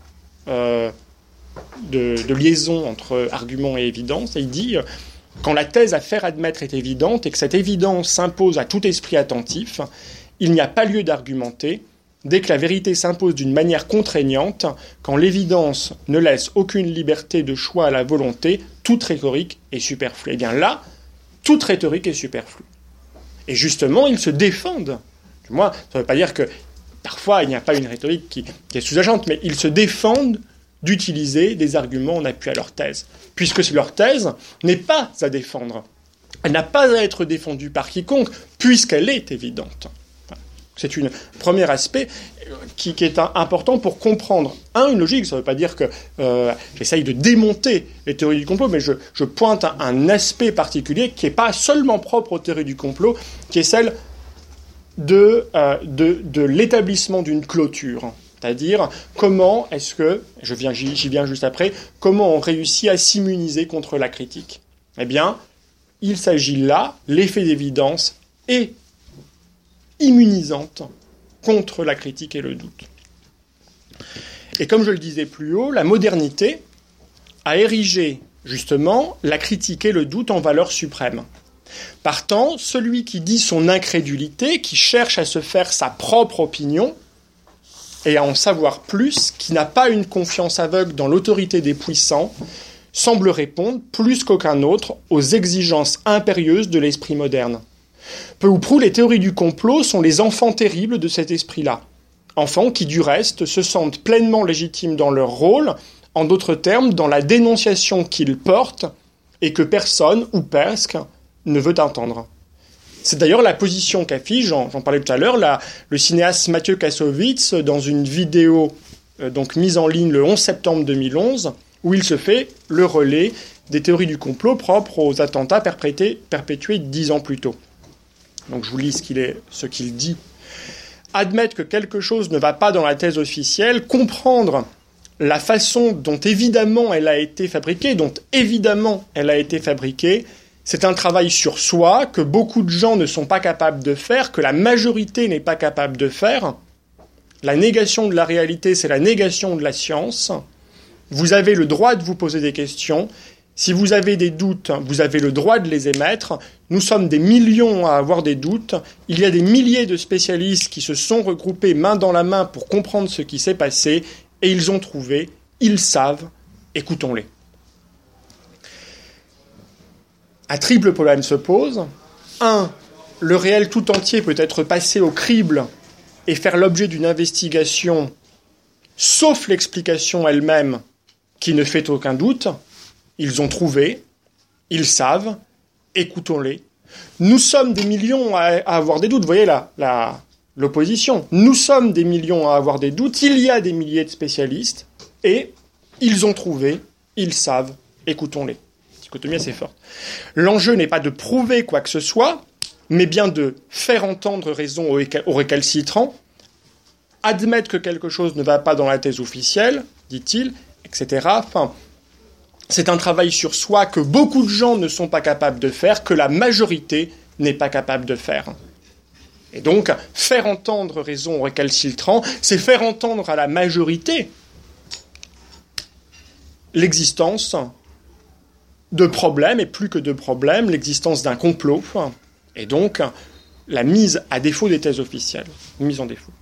de, liaison entre argument et évidence. Et il dit quand la thèse à faire admettre est évidente et que cette évidence s'impose à tout esprit attentif, il n'y a pas lieu d'argumenter dès que la vérité s'impose d'une manière contraignante, quand l'évidence ne laisse aucune liberté de choix à la volonté, toute rhétorique est superflue. Et eh bien là, toute rhétorique est superflue. Et justement, ils se défendent. Moi, ça ne veut pas dire que parfois il n'y a pas une rhétorique qui, est sous-agente, mais ils se défendent d'utiliser des arguments en appui à leur thèse, puisque leur thèse n'est pas à défendre. Elle n'a pas à être défendue par quiconque, puisqu'elle est évidente. C'est un premier aspect euh, qui, est important pour comprendre, un, une logique. Ça ne veut pas dire que euh, j'essaye de démonter les théories du complot, mais je, pointe un, aspect particulier qui n'est pas seulement propre aux théories du complot, qui est celle de, euh, de, l'établissement d'une clôture. C'est-à-dire comment est-ce que, je viens, j'y viens juste après, comment on réussit à s'immuniser contre la critique? Eh bien, il s'agit là, l'effet d'évidence et immunisante contre la critique et le doute. Et comme je le disais plus haut, la modernité a érigé justement la critique et le doute en valeur suprême. Partant, celui qui dit son incrédulité, qui cherche à se faire sa propre opinion et à en savoir plus, qui n'a pas une confiance aveugle dans l'autorité des puissants, semble répondre plus qu'aucun autre aux exigences impérieuses de l'esprit moderne. Peu ou prou, les théories du complot sont les enfants terribles de cet esprit-là. Enfants qui, du reste, se sentent pleinement légitimes dans leur rôle, en d'autres termes, dans la dénonciation qu'ils portent et que personne, ou presque, ne veut entendre. C'est d'ailleurs la position qu'affiche, j'en parlais tout à l'heure, le cinéaste Mathieu Kassovitz dans une vidéo euh, mise en ligne le 11 septembre 2011, où il se fait le relais des théories du complot propres aux attentats perpétués dix ans plus tôt. Donc je vous lis ce qu'il est, ce qu'il dit. Admettre que quelque chose ne va pas dans la thèse officielle, comprendre la façon dont évidemment elle a été fabriquée, dont évidemment elle a été fabriquée, c'est un travail sur soi que beaucoup de gens ne sont pas capables de faire, que la majorité n'est pas capable de faire. La négation de la réalité, c'est la négation de la science. Vous avez le droit de vous poser des questions si vous avez des doutes, vous avez le droit de les émettre. Nous sommes des millions à avoir des doutes. Il y a des milliers de spécialistes qui se sont regroupés main dans la main pour comprendre ce qui s'est passé et ils ont trouvé, ils savent, écoutons-les. Un triple problème se pose. Un, le réel tout entier peut être passé au crible et faire l'objet d'une investigation, sauf l'explication elle-même qui ne fait aucun doute. Ils ont trouvé, ils savent, écoutons-les. Nous sommes des millions à, avoir des doutes. Voyez là, l'opposition. Nous sommes des millions à avoir des doutes. Il y a des milliers de spécialistes et ils ont trouvé, ils savent, écoutons-les. L'enjeu n'est pas de prouver quoi que ce soit, mais bien de faire entendre raison aux récalcitrants, admettre que quelque chose ne va pas dans la thèse officielle, dit-il, etc. C'est un travail sur soi que beaucoup de gens ne sont pas capables de faire, que la majorité n'est pas capable de faire. Et donc, faire entendre raison aux récalcitrants, c'est faire entendre à la majorité l'existence de problèmes, et plus que de problèmes, l'existence d'un complot, et donc la mise à défaut des thèses officielles, mise en défaut.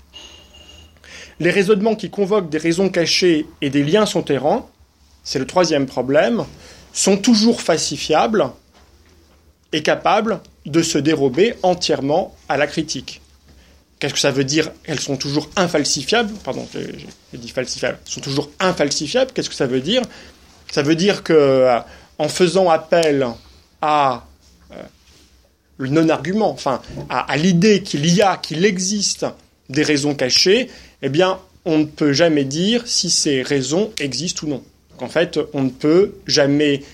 Les raisonnements qui convoquent des raisons cachées et des liens souterrains, c'est le troisième problème, sont toujours falsifiables et capables de se dérober entièrement à la critique. Qu'est-ce que ça veut dire? Elles sont toujours infalsifiables? Pardon, j'ai dit falsifiables. Elles sont toujours infalsifiables? Qu'est-ce que ça veut dire? Ça veut dire que en faisant appel à euh, le non-argument, enfin à, l'idée qu'il y a, qu'il existe des raisons cachées, eh bien, on ne peut jamais dire si ces raisons existent ou non. en fait, on ne peut jamais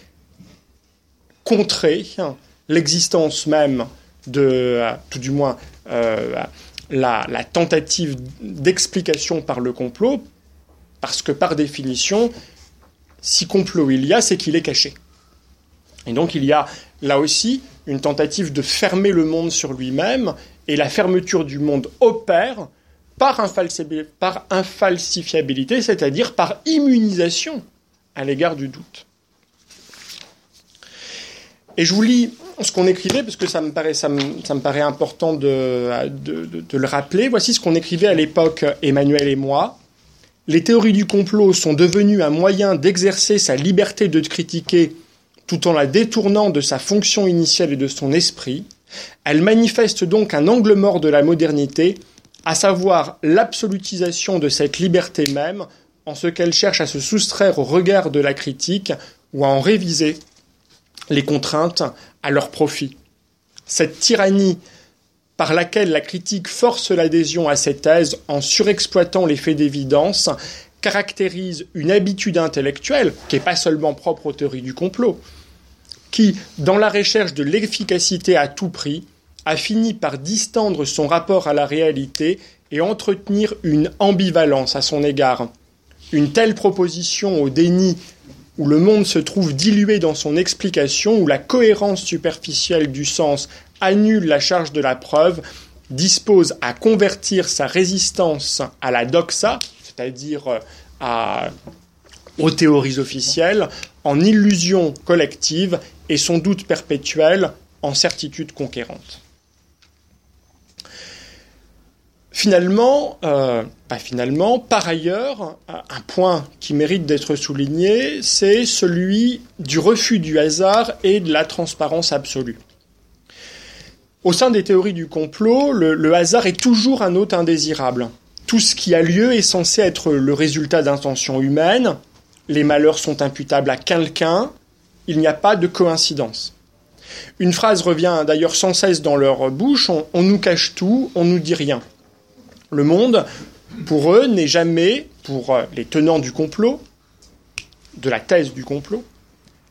contrer l'existence même de, euh, tout du moins, euh, la, tentative d'explication par le complot, parce que par définition, si complot il y a, c'est qu'il est caché. Et donc il y a là aussi une tentative de fermer le monde sur lui-même, et la fermeture du monde opère par, infalsifiabilité, c'est-à-dire par immunisation à l'égard du doute. Et je vous lis ce qu'on écrivait, parce que ça me, paraît important de, le rappeler. Voici ce qu'on écrivait à l'époque, Emmanuel et moi. Les théories du complot sont devenues un moyen d'exercer sa liberté de critiquer tout en la détournant de sa fonction initiale et de son esprit. Elles manifestent donc un angle mort de la modernité, à savoir l'absolutisation de cette liberté même, en ce qu'elle cherche à se soustraire au regard de la critique ou à en réviser les contraintes à leur profit. Cette tyrannie par laquelle la critique force l'adhésion à ces thèses en surexploitant les faits d'évidence caractérise une habitude intellectuelle qui n'est pas seulement propre aux théories du complot, qui, dans la recherche de l'efficacité à tout prix, a fini par distendre son rapport à la réalité et entretenir une ambivalence à son égard. Une telle proposition au déni où le monde se trouve dilué dans son explication, où la cohérence superficielle du sens annule la charge de la preuve, dispose à convertir sa résistance à la doxa, c'est-à-dire euh, aux théories officielles, en illusion collective et son doute perpétuel en certitude conquérante. Finalement, euh, pas finalement, par ailleurs, un point qui mérite d'être souligné, c'est celui du refus du hasard et de la transparence absolue. Au sein des théories du complot, le, hasard est toujours un hôte indésirable. Tout ce qui a lieu est censé être le résultat d'intentions humaines, les malheurs sont imputables à quelqu'un, il n'y a pas de coïncidence. Une phrase revient d'ailleurs sans cesse dans leur bouche, on nous cache tout, on nous dit rien. Le monde, pour eux, n'est jamais, pour euh, les tenants du complot, de la thèse du complot,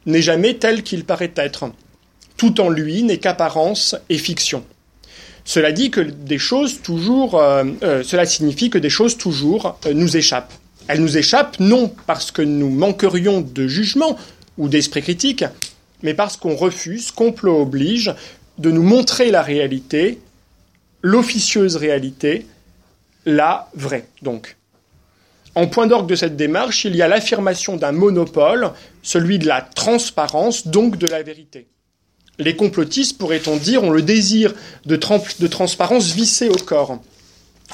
n'est jamais tel qu'il paraît être. Tout en lui n'est qu'apparence et fiction. Cela dit que des choses toujours, euh, euh, cela signifie que des choses toujours nous échappent. Elles nous échappent non parce que nous manquerions de jugement ou d'esprit critique, mais parce qu'on refuse, complot oblige, de nous montrer la réalité, l'officieuse réalité, la vraie, donc. En point d'orgue de cette démarche, il y a l'affirmation d'un monopole, celui de la transparence, donc de la vérité. Les complotistes, pourrait-on dire, ont le désir de, de transparence vissé au corps.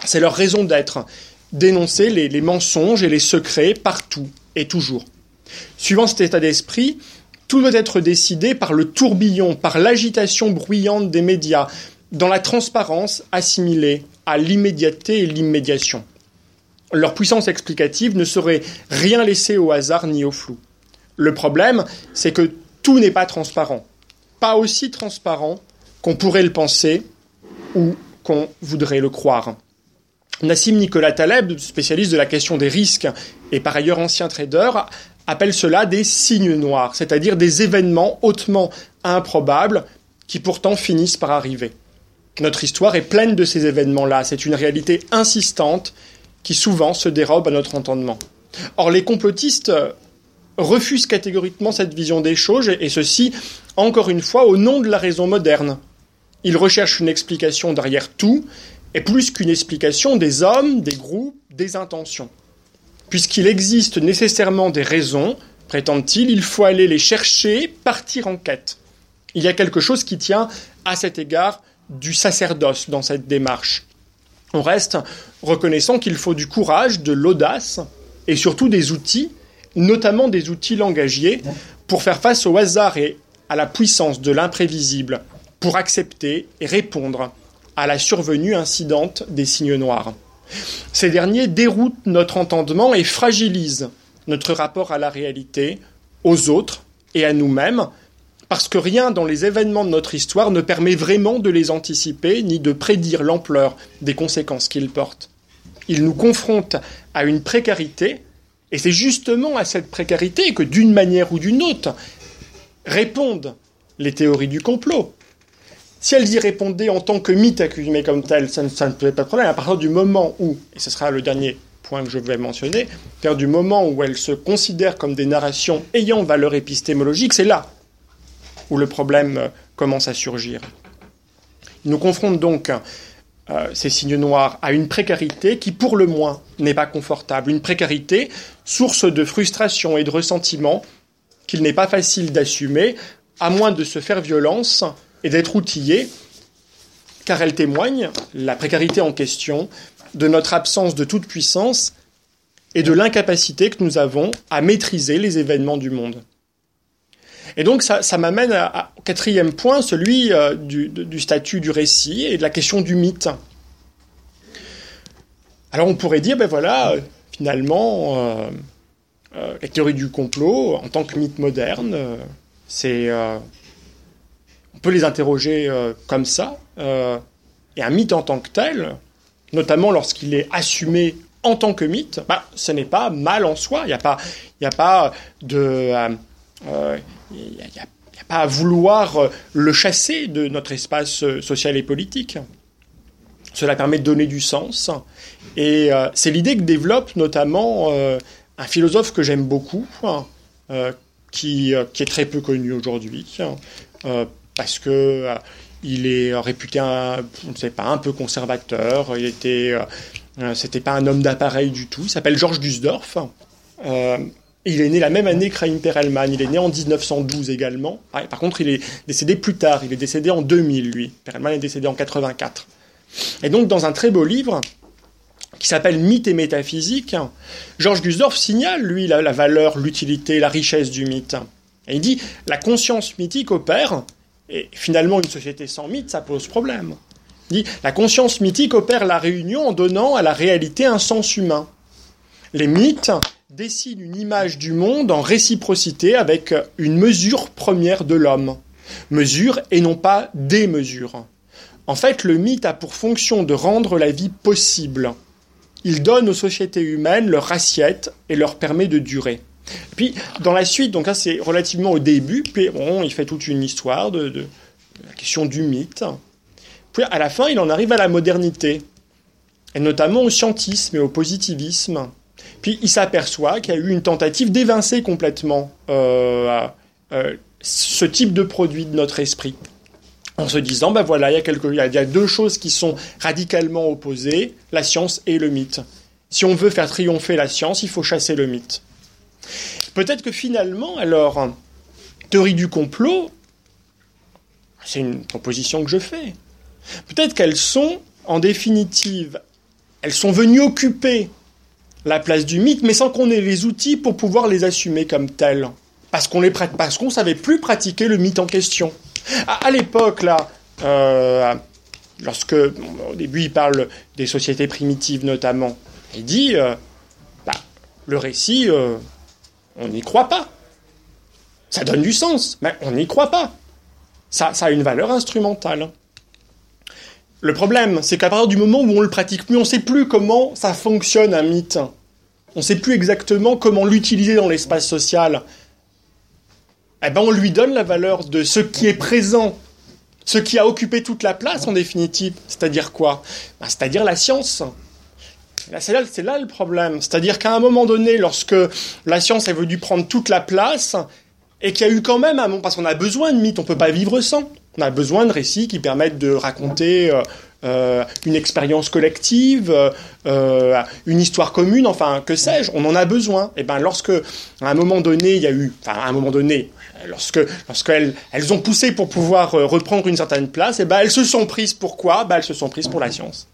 C'est leur raison d'être, dénoncer les, mensonges et les secrets partout et toujours. Suivant cet état d'esprit, tout doit être décidé par le tourbillon, par l'agitation bruyante des médias, dans la transparence assimilée à l'immédiateté et l'immédiation. Leur puissance explicative ne saurait rien laisser au hasard ni au flou. Le problème, c'est que tout n'est pas transparent. Pas aussi transparent qu'on pourrait le penser ou qu'on voudrait le croire. Nassim Nicolas Taleb, spécialiste de la question des risques et par ailleurs ancien trader, appelle cela des signes noirs, c'est-à-dire des événements hautement improbables qui pourtant finissent par arriver. Notre histoire est pleine de ces événements-là. C'est une réalité insistante qui souvent se dérobe à notre entendement. Or, les complotistes refusent catégoriquement cette vision des choses, et ceci, encore une fois, au nom de la raison moderne. Ils recherchent une explication derrière tout, et plus qu'une explication des hommes, des groupes, des intentions. Puisqu'il existe nécessairement des raisons, prétendent-ils, il faut aller les chercher, partir en quête. Il y a quelque chose qui tient à cet égard du sacerdoce dans cette démarche. On reste reconnaissant qu'il faut du courage, de l'audace et surtout des outils, notamment des outils langagiers, pour faire face au hasard et à la puissance de l'imprévisible, pour accepter et répondre à la survenue incidente des signes noirs. Ces derniers déroutent notre entendement et fragilisent notre rapport à la réalité, aux autres et à nous-mêmes, parce que rien dans les événements de notre histoire ne permet vraiment de les anticiper ni de prédire l'ampleur des conséquences qu'ils portent. Ils nous confrontent à une précarité, et c'est justement à cette précarité que, d'une manière ou d'une autre, répondent les théories du complot. Si elles y répondaient en tant que mythe accumulé comme tel, ça ne, ça ne posait pas de problème. À partir du moment où, et ce sera le dernier point que je vais mentionner, à partir du moment où elles se considèrent comme des narrations ayant valeur épistémologique, c'est là où le problème euh, commence à surgir. Il nous confronte donc euh, ces signes noirs à une précarité qui, pour le moins, n'est pas confortable. Une précarité, source de frustration et de ressentiment qu'il n'est pas facile d'assumer, à moins de se faire violence et d'être outillé, car elle témoigne, la précarité en question, de notre absence de toute puissance et de l'incapacité que nous avons à maîtriser les événements du monde. Et donc ça, ça m'amène au quatrième point, celui euh, du, statut du récit et de la question du mythe. Alors on pourrait dire, ben voilà, finalement, euh, euh, la théorie du complot, en tant que mythe moderne, euh, c'est, euh, peut les interroger comme ça. et un mythe en tant que tel, notamment lorsqu'il est assumé en tant que mythe, bah, ce n'est pas mal en soi. Il n'y a pas, a pas de n'y a, pas à vouloir euh, le chasser de notre espace euh, social et politique. Cela permet de donner du sens. Et euh, c'est l'idée que développe notamment euh, un philosophe que j'aime beaucoup, euh, qui, qui, est très peu connu aujourd'hui, parce que il est réputé, un, je ne sais pas, un peu conservateur. Il était, c'était pas un homme d'appareil du tout. Il s'appelle Georges Gusdorf. Il est né la même année que Raïm Perelman. Il est né en 1912 également. Ah, par contre, il est décédé plus tard. Il est décédé en 2000, lui. Perelman est décédé en 84. Et donc, dans un très beau livre qui s'appelle Mythe et métaphysique, Georges Gusdorf signale, lui, la, la valeur, l'utilité, la richesse du mythe. Et il dit la conscience mythique opère, et finalement, une société sans mythe, ça pose problème. Dit la conscience mythique opère la réunion en donnant à la réalité un sens humain. Les mythes dessine une image du monde en réciprocité avec une mesure première de l'homme. Mesure et non pas des mesures. En fait, le mythe a pour fonction de rendre la vie possible. Il donne aux sociétés humaines leur assiette et leur permet de durer. Puis, dans la suite, donc là c'est relativement au début, puis il fait toute une histoire de, la question du mythe. Puis à la fin, il en arrive à la modernité, et notamment au scientisme et au positivisme. Puis il s'aperçoit qu'il y a eu une tentative d'évincer complètement euh, euh, ce type de produit de notre esprit. En se disant, ben voilà, il y a deux choses qui sont radicalement opposées, la science et le mythe. Si on veut faire triompher la science, il faut chasser le mythe. Peut-être que finalement, alors, théorie du complot, c'est une proposition que je fais. Peut-être qu'elles sont, en définitive, elles sont venues occuper la place du mythe, mais sans qu'on ait les outils pour pouvoir les assumer comme tels. Parce qu'on qu'on savait plus pratiquer le mythe en question. À, l'époque, là, euh, lorsque, au début, il parle des sociétés primitives notamment, il dit, euh, bah, le récit, euh, on n'y croit pas. Ça donne du sens, mais on n'y croit pas. Ça, a une valeur instrumentale. Le problème, c'est qu'à partir du moment où on le pratique plus, on ne sait plus comment ça fonctionne un mythe. On ne sait plus exactement comment l'utiliser dans l'espace social. Eh ben, on lui donne la valeur de ce qui est présent, ce qui a occupé toute la place en définitive. C'est-à-dire quoi? Ben, C'est-à-dire la science. C'est là, le problème. C'est-à-dire qu'à un moment donné, lorsque la science est venue prendre toute la place, et qu'il y a eu quand même un moment, parce qu'on a besoin de mythes, on ne peut pas vivre sans. On a besoin de récits qui permettent de raconter euh, une expérience collective, une histoire commune, enfin, que sais-je, on en a besoin. Et ben, lorsque, à un moment donné, il y a eu, enfin, à un moment donné, lorsque, lorsqu'elles elles ont poussé pour pouvoir reprendre une certaine place, et ben, elles se sont prises pour quoi Ben, elles se sont prises pour la science.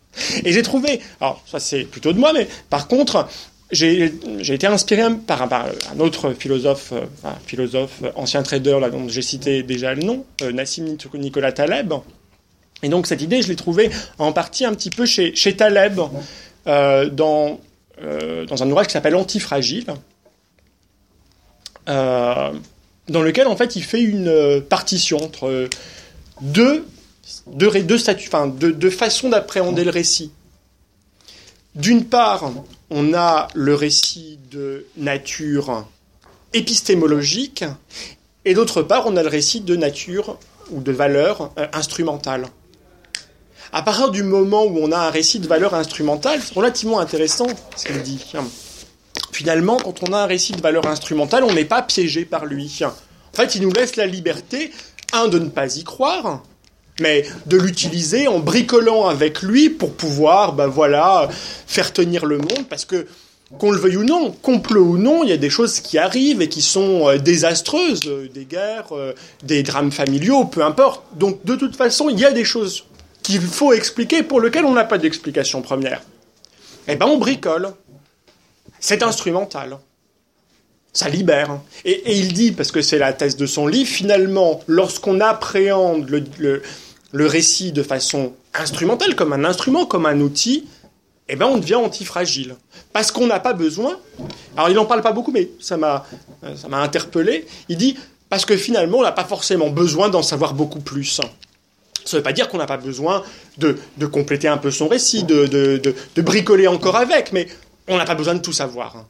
Et j'ai trouvé, alors ça c'est plutôt de moi, mais par contre, j'ai été inspiré par, un autre philosophe, euh, un philosophe ancien trader dont j'ai cité déjà le nom, euh, Nassim Nicolas Taleb. Et donc cette idée, je l'ai trouvée en partie un petit peu chez, Taleb, euh, dans, dans un ouvrage qui s'appelle Antifragile, dans lequel en fait il fait une partition entre deux deux, façons d'appréhender le récit. D'une part, on a le récit de nature épistémologique, et d'autre part, on a le récit de nature ou de valeur euh, instrumentale. À partir du moment où on a un récit de valeur instrumentale, c'est relativement intéressant ce qu'il dit. Finalement, quand on a un récit de valeur instrumentale, on n'est pas piégé par lui. En fait, il nous laisse la liberté, un, de ne pas y croire, mais de l'utiliser en bricolant avec lui pour pouvoir, ben voilà, faire tenir le monde, parce que qu'on le veuille ou non, complot ou non, il y a des choses qui arrivent et qui sont euh, désastreuses, euh, des guerres, euh, des drames familiaux, peu importe. Donc de toute façon, il y a des choses qu'il faut expliquer pour lesquelles on n'a pas d'explication première. Eh ben on bricole. C'est instrumental. Ça libère. Et, il dit, parce que c'est la thèse de son livre, finalement, lorsqu'on appréhende le le récit de façon instrumentale, comme un instrument, comme un outil, eh ben on devient antifragile. Parce qu'on n'a pas besoin. Alors il n'en parle pas beaucoup, mais ça m'a, ça m'a interpellé. Il dit parce que finalement on n'a pas forcément besoin d'en savoir beaucoup plus. Ça ne veut pas dire qu'on n'a pas besoin de, compléter un peu son récit, de, de, bricoler encore avec, mais on n'a pas besoin de tout savoir.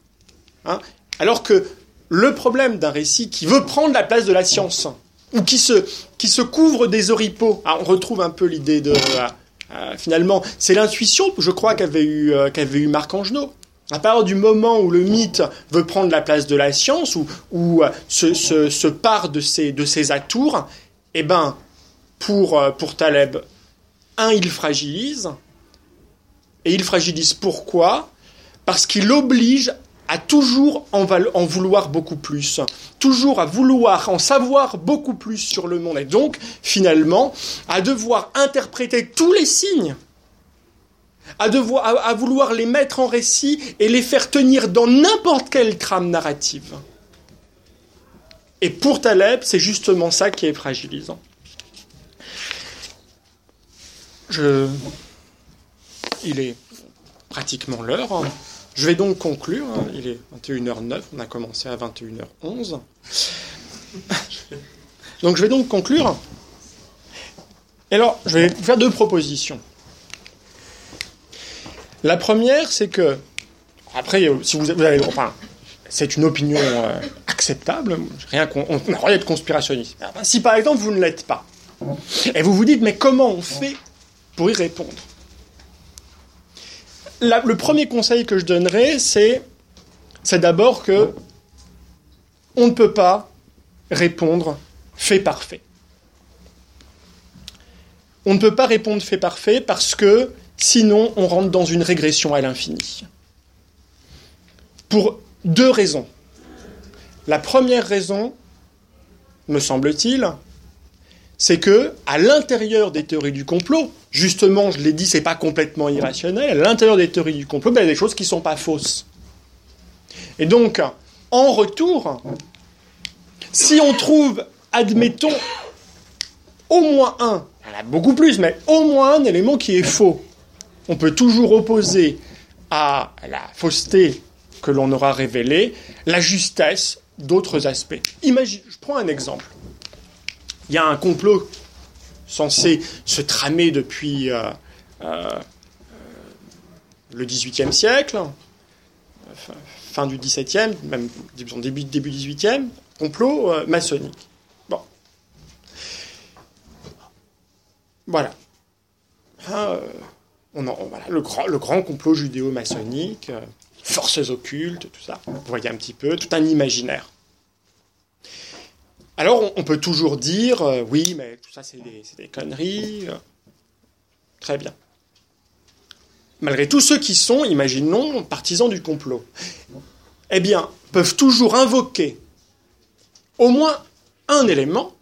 Hein. Alors que le problème d'un récit qui veut prendre la place de la science, ou qui se, qui se couvre des oripeaux. Ah, on retrouve un peu l'idée de... Euh, euh, finalement, c'est l'intuition, je crois, qu'avait eu, euh, eu Marc Angenot. À partir du moment où le mythe veut prendre la place de la science, ou, ou se, se, se, part de ses, de atours, eh ben, pour, pour Taleb, un, il fragilise. Et il fragilise pourquoi? Parce qu'il oblige à toujours en, vouloir beaucoup plus, toujours à vouloir en savoir beaucoup plus sur le monde, et donc finalement à devoir interpréter tous les signes, à, devoir, à, vouloir les mettre en récit et les faire tenir dans n'importe quelle trame narrative. Et pour Taleb, c'est justement ça qui est fragilisant. Je... Il est pratiquement l'heure. Je vais donc conclure. Hein. il est 21h09, on a commencé à 21h11. [laughs] donc je vais donc conclure. Et alors, je vais vous faire deux propositions. La première, c'est que, après, si vous, avez, enfin, c'est une opinion euh, acceptable, rien on n'a rien de conspirationniste. Si par exemple vous ne l'êtes pas, et vous vous dites, mais comment on fait pour y répondre? Le premier conseil que je donnerais, c'est, c'est d'abord que on ne peut pas répondre fait parfait. On ne peut pas répondre fait parfait parce que sinon on rentre dans une régression à l'infini. Pour deux raisons. La première raison, me semble-t-il, c'est que à l'intérieur des théories du complot, justement, je l'ai dit, c'est pas complètement irrationnel. À l'intérieur des théories du complot, ben, il y a des choses qui sont pas fausses. Et donc, en retour, si on trouve, admettons, au moins un, il y en a beaucoup plus, mais au moins un élément qui est faux, on peut toujours opposer à la fausseté que l'on aura révélée la justesse d'autres aspects. Imagine, je prends un exemple. Il y a un complot censé se tramer depuis euh, euh, le XVIIIe siècle, fin du XVIIe, même début, début XVIIIe, complot euh, maçonnique. Bon. Voilà. Hein, on voilà le, grand, le grand complot judéo-maçonnique, forces occultes, tout ça. Vous voyez un petit peu, tout un imaginaire. Alors, on, peut toujours dire, euh, oui, mais tout ça, c'est des, conneries. Très bien. malgré tout, ceux qui sont, imaginons, partisans du complot, eh bien, peuvent toujours invoquer au moins un élément,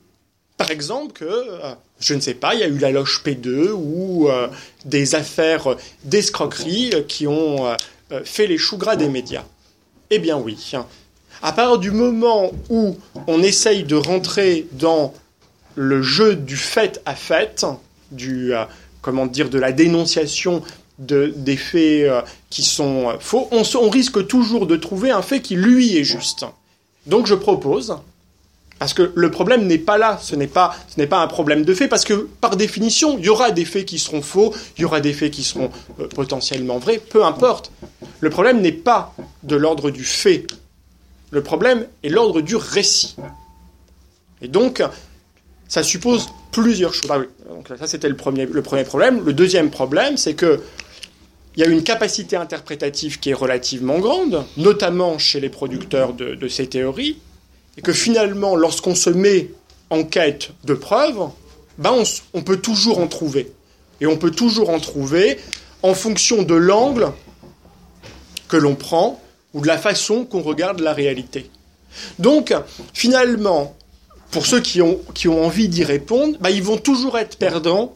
par exemple que, euh, je ne sais pas, il y a eu la loge P2 ou euh, des affaires d'escroquerie qui ont euh, fait les choux gras des médias. Eh bien oui. À partir du moment où on essaye de rentrer dans le jeu du fait à fait, du, comment dire, de la dénonciation de, des faits qui sont faux, on, risque toujours de trouver un fait qui, lui, est juste. Donc je propose parce que le problème n'est pas là, ce n'est pas, un problème de fait, parce que par définition, il y aura des faits qui seront faux, il y aura des faits qui seront euh, potentiellement vrais, peu importe. Le problème n'est pas de l'ordre du fait, le problème est l'ordre du récit. Et donc, ça suppose plusieurs choses. Ça, c'était le premier, le premier problème. Le deuxième problème, c'est que il y a une capacité interprétative qui est relativement grande, notamment chez les producteurs de ces théories, et que finalement, lorsqu'on se met en quête de preuves, ben on, peut toujours en trouver. Et on peut toujours en trouver en fonction de l'angle que l'on prend ou de la façon qu'on regarde la réalité. Donc, finalement, pour ceux qui ont, envie d'y répondre, ben ils vont toujours être perdants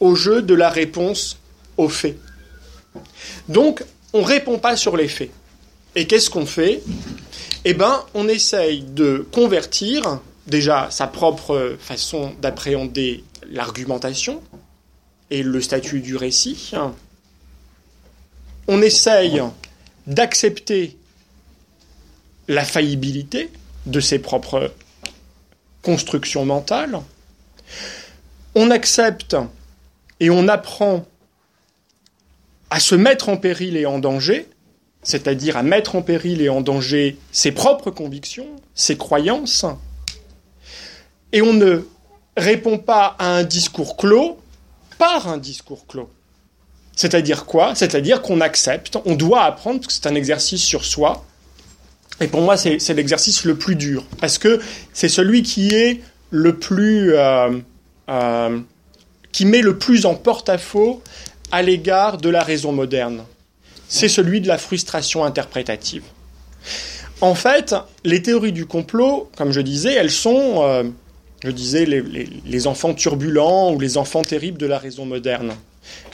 au jeu de la réponse aux faits. Donc, on ne répond pas sur les faits. Et qu'est-ce qu'on fait? Eh ben, on essaye de convertir déjà sa propre façon d'appréhender l'argumentation et le statut du récit. On essaye d'accepter la faillibilité de ses propres constructions mentales. On accepte et on apprend à se mettre en péril et en danger c'est-à-dire à mettre en péril et en danger ses propres convictions, ses croyances, et on ne répond pas à un discours clos par un discours clos. C'est-à-dire quoi? C'est-à-dire qu'on accepte, on doit apprendre, que c'est un exercice sur soi, et pour moi c'est l'exercice le plus dur, parce que c'est celui qui est le plus... Euh, euh, qui met le plus en porte-à-faux à l'égard de la raison moderne c'est celui de la frustration interprétative. En fait, les théories du complot, comme je disais, elles sont, euh, je disais, les, enfants turbulents ou les enfants terribles de la raison moderne.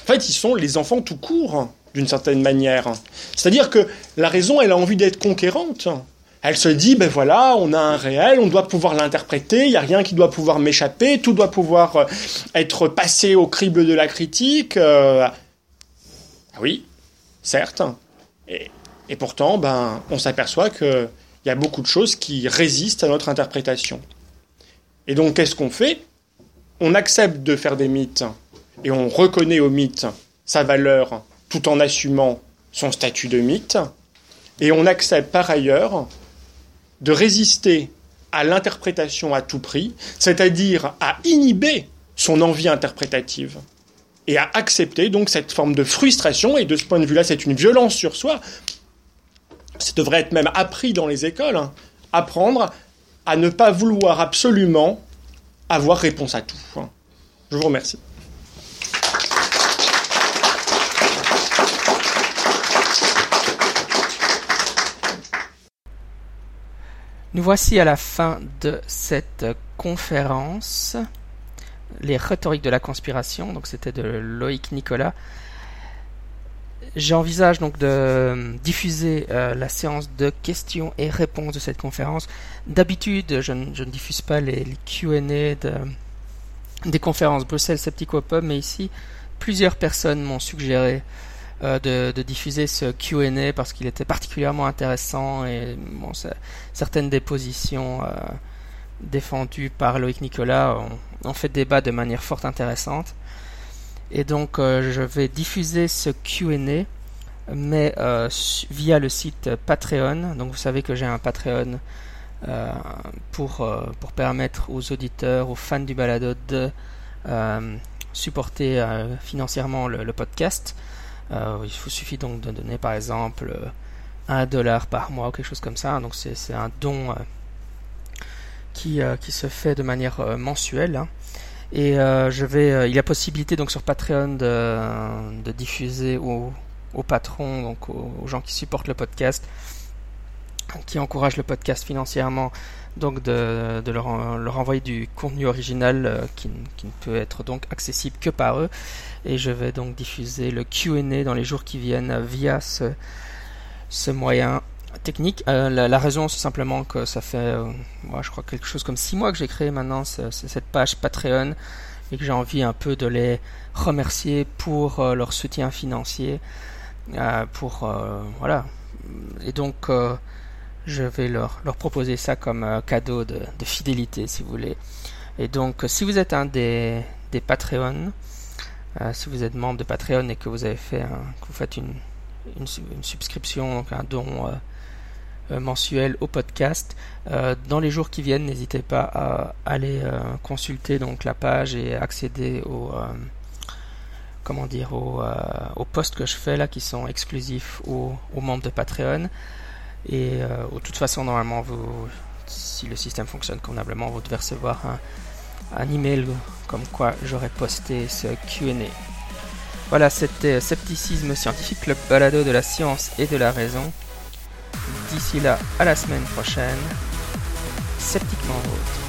En fait, ils sont les enfants tout court, d'une certaine manière. C'est-à-dire que la raison, elle a envie d'être conquérante. Elle se dit, ben voilà, on a un réel, on doit pouvoir l'interpréter, il n'y a rien qui doit pouvoir m'échapper, tout doit pouvoir euh, être passé au crible de la critique. Euh, oui, certes. Et, pourtant, ben, on s'aperçoit qu'il y a beaucoup de choses qui résistent à notre interprétation. Et donc, qu'est-ce qu'on fait? On accepte de faire des mythes et on reconnaît au mythe sa valeur tout en assumant son statut de mythe. Et on accepte par ailleurs de résister à l'interprétation à tout prix, c'est-à-dire à inhiber son envie interprétative et à accepter donc cette forme de frustration. Et de ce point de vue-là, c'est une violence sur soi. Ça devrait être même appris dans les écoles. Hein. Apprendre à ne pas vouloir absolument avoir réponse à tout. Hein. Je vous remercie. Nous voici à la fin de cette conférence les rhétoriques de la conspiration, donc c'était de Loïc Nicolas. J'envisage donc de diffuser euh, la séance de questions et réponses de cette conférence. D'habitude, je, ne diffuse pas les, Q&A des conférences Bruxelles Sceptico Pub, mais ici, plusieurs personnes m'ont suggéré euh, de, diffuser ce Q&A parce qu'il était particulièrement intéressant et bon, certaines des positions euh, défendues par Loïc Nicolas ont, on fait débat de manière fort intéressante. Et donc euh, je vais diffuser ce Q&A mais via le site Patreon. Donc vous savez que j'ai un Patreon pour, pour permettre aux auditeurs, aux fans du balado de supporter financièrement le, podcast. Il vous suffit donc de donner par exemple un dollar par mois ou quelque chose comme ça. Donc c'est un don qui, qui, se fait de manière mensuelle. Hein. Et je vais, il y a possibilité donc sur Patreon de, diffuser aux, aux patrons, donc aux, gens qui supportent le podcast, qui encouragent le podcast financièrement, donc de, leur, envoyer du contenu original qui, qui, ne peut être donc accessible que par eux. Et je vais donc diffuser le Q&A dans les jours qui viennent via ce, moyen technique. Euh, la, raison, c'est simplement que ça fait, euh, moi, je crois, quelque chose comme six mois que j'ai créé maintenant cette page Patreon et que j'ai envie un peu de les remercier pour euh, leur soutien financier. pour voilà. Et donc, je vais leur, leur proposer ça comme cadeau de, de, fidélité, si vous voulez. Et donc, si vous êtes un des, des Patreons, si vous êtes membre de Patreon et que vous avez fait, que vous faites une une, subscription, donc un don euh, euh, mensuel au podcast. Euh, dans les jours qui viennent, n'hésitez pas à aller consulter donc la page et accéder aux comment dire aux, aux, posts que je fais là qui sont exclusifs aux, membres de Patreon. Et de toute façon, normalement, vous, si le système fonctionne convenablement, vous devez recevoir un, un email comme quoi j'aurais posté ce QA. Voilà, c'était Scepticisme Scientifique, le balado de la science et de la raison. D'ici là, à la semaine prochaine, sceptiquement vôtre.